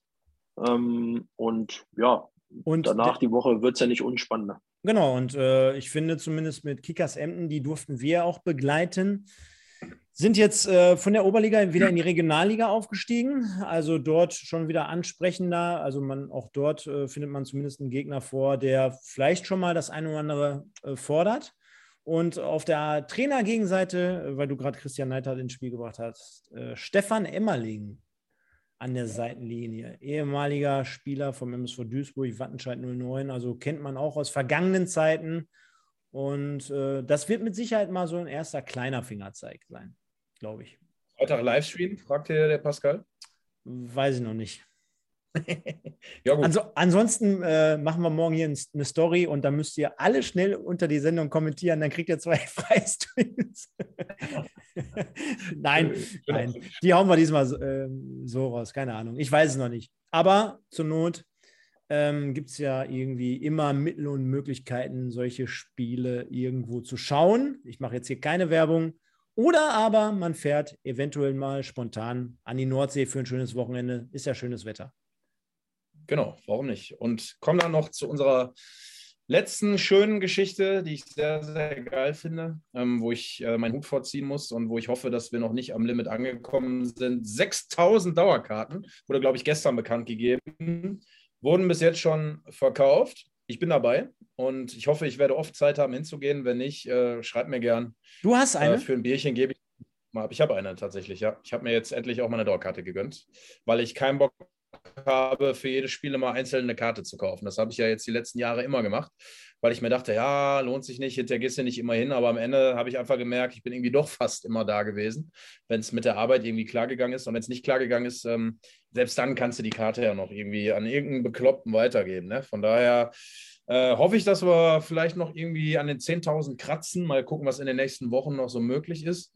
Ähm, und ja, und danach die Woche wird es ja nicht unspannender. Genau, und äh, ich finde zumindest mit Kickers Emden, die durften wir auch begleiten sind jetzt äh, von der Oberliga wieder in die Regionalliga aufgestiegen, also dort schon wieder ansprechender. Also man auch dort äh, findet man zumindest einen Gegner vor, der vielleicht schon mal das eine oder andere äh, fordert. Und auf der Trainergegenseite, weil du gerade Christian Neidhardt ins Spiel gebracht hast, äh, Stefan Emmerling an der Seitenlinie. Ehemaliger Spieler vom MSV Duisburg, Wattenscheid 09, also kennt man auch aus vergangenen Zeiten. Und äh, das wird mit Sicherheit mal so ein erster kleiner Fingerzeig sein, glaube ich. Freitag Livestream, fragte der Pascal. Weiß ich noch nicht. <laughs> ja, gut. Also, ansonsten äh, machen wir morgen hier eine Story und dann müsst ihr alle schnell unter die Sendung kommentieren, dann kriegt ihr zwei <laughs> Freistreams. <laughs> nein, nein, die hauen wir diesmal äh, so raus, keine Ahnung. Ich weiß es noch nicht. Aber zur Not ähm, gibt es ja irgendwie immer Mittel und Möglichkeiten, solche Spiele irgendwo zu schauen. Ich mache jetzt hier keine Werbung. Oder aber man fährt eventuell mal spontan an die Nordsee für ein schönes Wochenende. Ist ja schönes Wetter. Genau, warum nicht? Und kommen dann noch zu unserer letzten schönen Geschichte, die ich sehr, sehr geil finde, ähm, wo ich äh, meinen Hut vorziehen muss und wo ich hoffe, dass wir noch nicht am Limit angekommen sind. 6000 Dauerkarten wurde, glaube ich, gestern bekannt gegeben, wurden bis jetzt schon verkauft. Ich bin dabei und ich hoffe, ich werde oft Zeit haben, hinzugehen. Wenn nicht, äh, schreibt mir gern. Du hast eine? Äh, für ein Bierchen gebe ich mal ab. Ich habe eine tatsächlich, ja. Ich habe mir jetzt endlich auch meine Dauerkarte gegönnt, weil ich keinen Bock habe, für jedes Spiel immer einzeln eine Karte zu kaufen. Das habe ich ja jetzt die letzten Jahre immer gemacht, weil ich mir dachte, ja, lohnt sich nicht, hinterher gehst du nicht immer hin, aber am Ende habe ich einfach gemerkt, ich bin irgendwie <laughs> doch fast immer da gewesen, wenn es mit der Arbeit irgendwie klargegangen ist und wenn es nicht klargegangen ist, ähm, selbst dann kannst du die Karte ja noch irgendwie an irgendeinen Bekloppten weitergeben. Ne? Von daher äh, hoffe ich, dass wir vielleicht noch irgendwie an den 10.000 kratzen, mal gucken, was in den nächsten Wochen noch so möglich ist.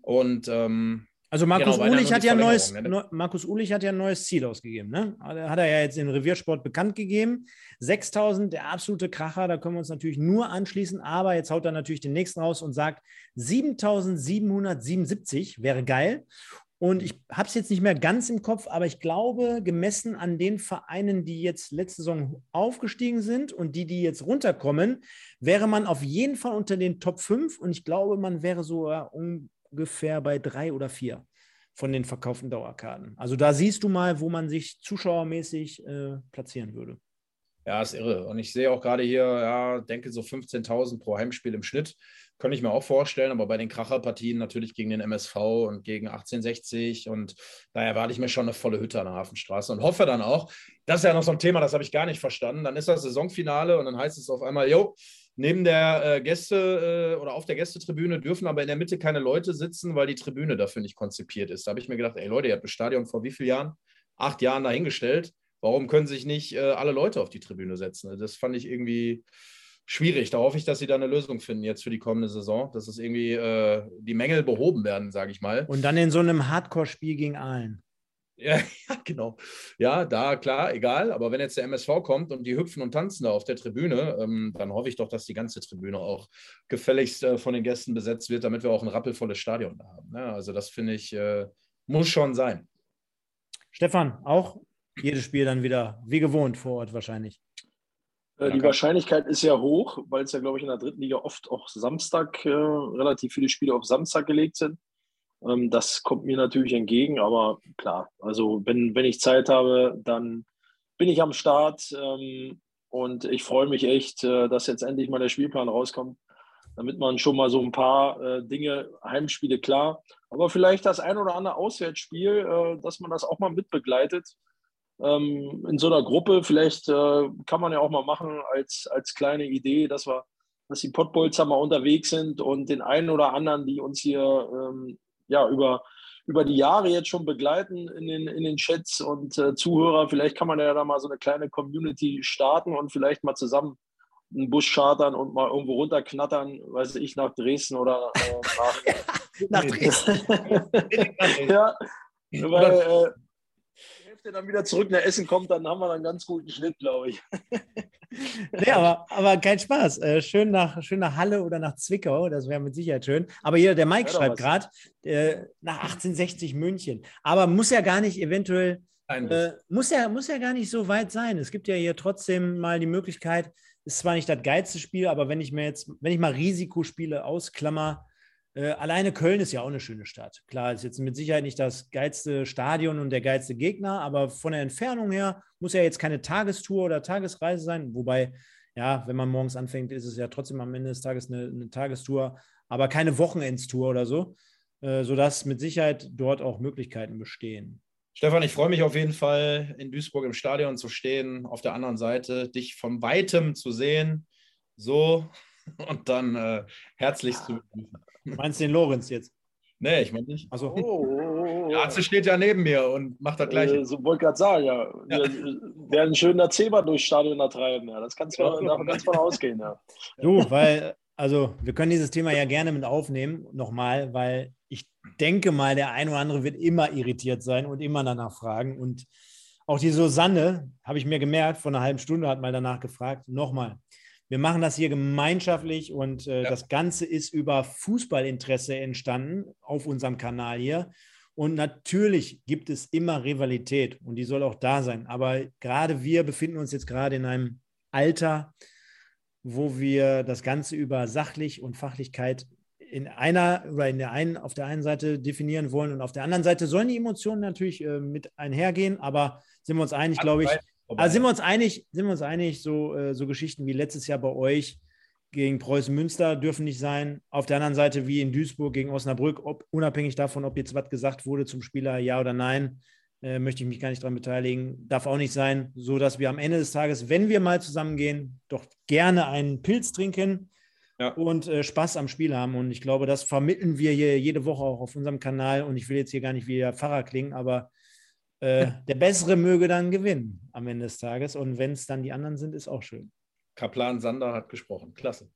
Und ähm, Also Markus Genau, Ulich hat ja ein neues, neu, Markus Ulich hat ja ein neues Ziel ausgegeben, ne? Hat er ja jetzt im Reviersport bekannt gegeben. 6000, der absolute Kracher, da können wir uns natürlich nur anschließen, aber jetzt haut er natürlich den nächsten raus und sagt 7777 wäre geil. Und ich habe es jetzt nicht mehr ganz im Kopf, aber ich glaube, gemessen an den Vereinen, die jetzt letzte Saison aufgestiegen sind und die, die jetzt runterkommen, wäre man auf jeden Fall unter den Top 5 und ich glaube, man wäre so ja, ungefähr bei drei oder vier von den verkauften Dauerkarten. Also da siehst du mal, wo man sich zuschauermäßig äh, platzieren würde. Ja, ist irre. Und ich sehe auch gerade hier, ja, denke so 15.000 pro Heimspiel im Schnitt. Könnte ich mir auch vorstellen, aber bei den Kracherpartien natürlich gegen den MSV und gegen 1860 und da erwarte ich mir schon eine volle Hütte an der Hafenstraße und hoffe dann auch, das ist ja noch so ein Thema, das habe ich gar nicht verstanden. Dann ist das Saisonfinale und dann heißt es auf einmal, jo, neben der äh, Gäste äh, oder auf der Gästetribüne dürfen aber in der Mitte keine Leute sitzen, weil die Tribüne dafür nicht konzipiert ist. Da habe ich mir gedacht, ey Leute, ihr habt das Stadion vor wie vielen Jahren? Acht Jahren dahingestellt. Warum können sich nicht äh, alle Leute auf die Tribüne setzen? Das fand ich irgendwie schwierig. Da hoffe ich, dass sie da eine Lösung finden jetzt für die kommende Saison, dass es irgendwie äh, die Mängel behoben werden, sage ich mal. Und dann in so einem Hardcore-Spiel gegen Aalen. Ja, <laughs> ja, genau. Ja, da klar, egal. Aber wenn jetzt der MSV kommt und die hüpfen und tanzen da auf der Tribüne, ähm, dann hoffe ich doch, dass die ganze Tribüne auch gefälligst äh, von den Gästen besetzt wird, damit wir auch ein rappelvolles Stadion da haben. Ne? Also das finde ich, äh, muss schon sein. Stefan, auch jedes Spiel dann wieder wie gewohnt vor Ort wahrscheinlich. Äh, Die Wahrscheinlichkeit ist ja hoch, weil es ja, glaube ich, in der dritten Liga oft auch Samstag, äh, relativ viele Spiele auf Samstag gelegt sind. Ähm, das kommt mir natürlich entgegen, aber klar, also wenn, wenn ich Zeit habe, dann bin ich am Start ähm, und ich freue mich echt, äh, dass jetzt endlich mal der Spielplan rauskommt, damit man schon mal so ein paar äh, Dinge, Heimspiele klar, aber vielleicht das ein oder andere Auswärtsspiel, äh, dass man das auch mal mitbegleitet ähm, in so einer Gruppe. Vielleicht äh, kann man ja auch mal machen als, als kleine Idee, dass wir, dass die Pottbolzer mal unterwegs sind und den einen oder anderen, die uns hier ähm, ja über, über die Jahre jetzt schon begleiten in den, in den Chats und äh, Zuhörer, vielleicht kann man ja da mal so eine kleine Community starten und vielleicht mal zusammen einen Bus chartern und mal irgendwo runterknattern, weiß ich, nach Dresden oder äh, Nach <laughs> Dresden. nach. <laughs> ja, weil äh, Hälfte dann wieder zurück nach Essen kommt, dann haben wir einen ganz guten Schnitt, glaube ich. <laughs> Nee, aber, aber kein Spaß. Äh, schön, nach, schön nach Halle oder nach Zwickau, das wäre mit Sicherheit schön. Aber hier, der Mike schreibt gerade äh, nach 1860 München. Aber muss ja gar nicht eventuell, äh, muss, ja, muss ja gar nicht so weit sein. Es gibt ja hier trotzdem mal die Möglichkeit, ist zwar nicht das geilste Spiel, aber wenn ich mir jetzt, wenn ich mal Risikospiele ausklammer, äh, alleine Köln ist ja auch eine schöne Stadt. Klar, ist jetzt mit Sicherheit nicht das geilste Stadion und der geilste Gegner, aber von der Entfernung her muss ja jetzt keine Tagestour oder Tagesreise sein, wobei ja, wenn man morgens anfängt, ist es ja trotzdem am Ende des Tages eine, eine Tagestour, aber keine Wochenendstour oder so, äh, sodass mit Sicherheit dort auch Möglichkeiten bestehen. Stefan, ich freue mich auf jeden Fall, in Duisburg im Stadion zu stehen, auf der anderen Seite, dich von weitem zu sehen. So, <laughs> und dann äh, herzlich zu begrüßen. Meinst du den Lorenz jetzt? Nee, ich meine nicht. Also, Oh, oh, oh, Der Arzt steht ja neben mir und macht das Gleiche. Äh, so wollte gerade sagen, ja. Wir werden schön der Zebra durchs Stadion da treiben. Ja. Das kannst du Ja. davon ganz von ausgehen. Ja. Du, weil, also wir können dieses Thema ja gerne mit aufnehmen, nochmal, weil ich denke mal, der ein oder andere wird immer irritiert sein und immer danach fragen. Und auch die Susanne, habe ich mir gemerkt, vor einer halben Stunde hat mal danach gefragt, nochmal. Wir machen das hier gemeinschaftlich und äh, Ja. das Ganze ist über Fußballinteresse entstanden auf unserem Kanal hier. Und natürlich gibt es immer Rivalität und die soll auch da sein. Aber gerade wir befinden uns jetzt gerade in einem Alter, wo wir das Ganze über sachlich und Fachlichkeit in einer oder in der einen auf der einen Seite definieren wollen und auf der anderen Seite sollen die Emotionen natürlich äh, mit einhergehen, aber sind wir uns einig, glaube ich. Also sind wir uns einig, sind wir uns einig, so, äh, so Geschichten wie letztes Jahr bei euch gegen Preußen Münster dürfen nicht sein. Auf der anderen Seite wie in Duisburg gegen Osnabrück, ob, unabhängig davon, ob jetzt was gesagt wurde zum Spieler, ja oder nein, äh, möchte ich mich gar nicht daran beteiligen. Darf auch nicht sein, so dass wir am Ende des Tages, wenn wir mal zusammengehen, doch gerne einen Pilz trinken Ja. und äh, Spaß am Spiel haben. Und ich glaube, das vermitteln wir hier jede Woche auch auf unserem Kanal. Und ich will jetzt hier gar nicht wie der Pfarrer klingen, aber äh, der Bessere möge dann gewinnen am Ende des Tages. Und wenn es dann die anderen sind, ist auch schön. Kaplan Sander hat gesprochen. Klasse.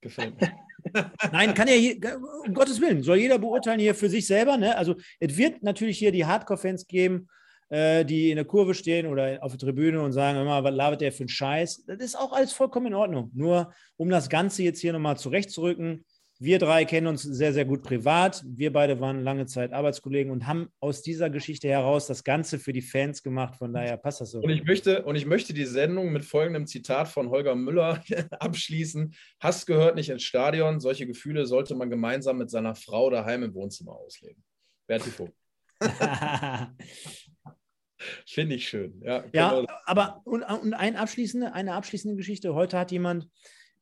Gefällt mir. <laughs> Nein, kann ja, je- um Gottes Willen, soll jeder beurteilen hier für sich selber. Ne? Also, es wird natürlich hier die Hardcore-Fans geben, äh, die in der Kurve stehen oder auf der Tribüne und sagen immer, was labert der für einen Scheiß. Das ist auch alles vollkommen in Ordnung. Nur, um das Ganze jetzt hier nochmal zurechtzurücken, wir drei kennen uns sehr, sehr gut privat. Wir beide waren lange Zeit Arbeitskollegen und haben aus dieser Geschichte heraus das Ganze für die Fans gemacht. Von daher passt das so. Und ich möchte, und ich möchte die Sendung mit folgendem Zitat von Holger Müller <laughs> abschließen. Hast gehört nicht ins Stadion. Solche Gefühle sollte man gemeinsam mit seiner Frau daheim im Wohnzimmer ausleben. Berti Vogt. <laughs> Finde ich schön. Ja, Ja, genau. aber und, und ein abschließende, eine abschließende Geschichte. Heute hat jemand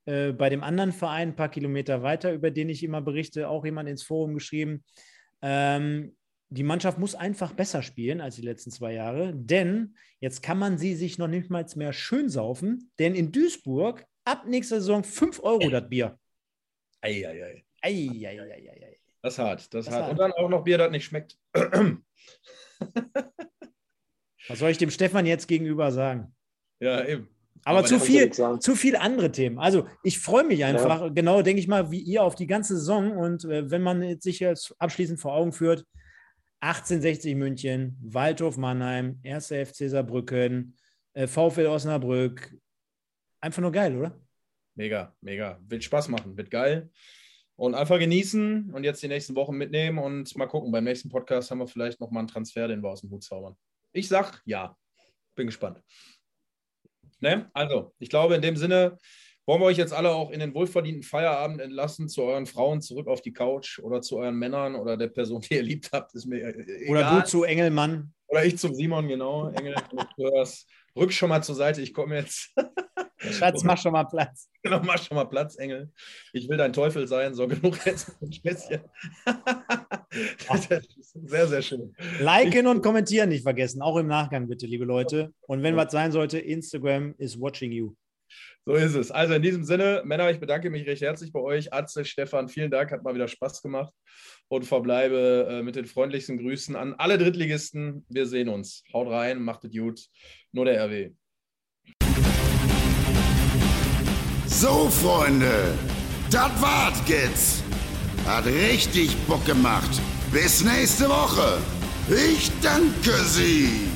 äh, bei dem anderen Verein ein paar Kilometer weiter, über den ich immer berichte, auch jemand ins Forum geschrieben. Ähm, die Mannschaft muss einfach besser spielen als die letzten zwei Jahre, denn jetzt kann man sie sich noch nicht mal mehr schön saufen, denn in Duisburg ab nächster Saison 5 Euro das Bier. Ei, ei, ei. Ei. Das ist hart. Das, Das hart. hart. Und dann auch noch Bier, das nicht schmeckt. Was soll ich dem Stefan jetzt gegenüber sagen? ja, eben. Aber, Aber zu viel, zu viel andere Themen. Also ich freue mich einfach, genau, denke ich mal, wie ihr auf die ganze Saison. Und äh, wenn man sich jetzt abschließend vor Augen führt, 1860 München, Waldhof Mannheim, 1. FC Saarbrücken, äh, VfL Osnabrück. Einfach nur geil, oder? Mega, mega. Wird Spaß machen, wird geil. Und einfach genießen und jetzt die nächsten Wochen mitnehmen und mal gucken. Beim nächsten Podcast haben wir vielleicht nochmal einen Transfer, den wir aus dem Hut zaubern. Ich sag ja. Bin gespannt. Ne? Also, ich glaube, in dem Sinne wollen wir euch jetzt alle auch in den wohlverdienten Feierabend entlassen, zu euren Frauen zurück auf die Couch oder zu euren Männern oder der Person, die ihr liebt habt. Ist mir äh, Oder egal. du zu Engelmann. Oder ich zum Simon, genau. Engel, du hörst. Rück schon mal zur Seite, ich komme jetzt. <laughs> Schatz, mach schon mal Platz. <laughs> Genau, mach schon mal Platz, Engel. Ich will dein Teufel sein, so genug <laughs> jetzt dem Späßchen. sehr, sehr schön. Liken und kommentieren nicht vergessen, auch im Nachgang bitte, liebe Leute. Und wenn was sein sollte, Instagram is watching you. So ist es. Also in diesem Sinne, Männer, ich bedanke mich recht herzlich bei euch. Atze, Stefan, vielen Dank, hat mal wieder Spaß gemacht. Und verbleibe äh, mit den freundlichsten Grüßen an alle Drittligisten. Wir sehen uns. Haut rein, macht es gut. Nur der RW. So, Freunde, das war's jetzt. Hat richtig Bock gemacht. Bis nächste Woche. Ich danke Sie.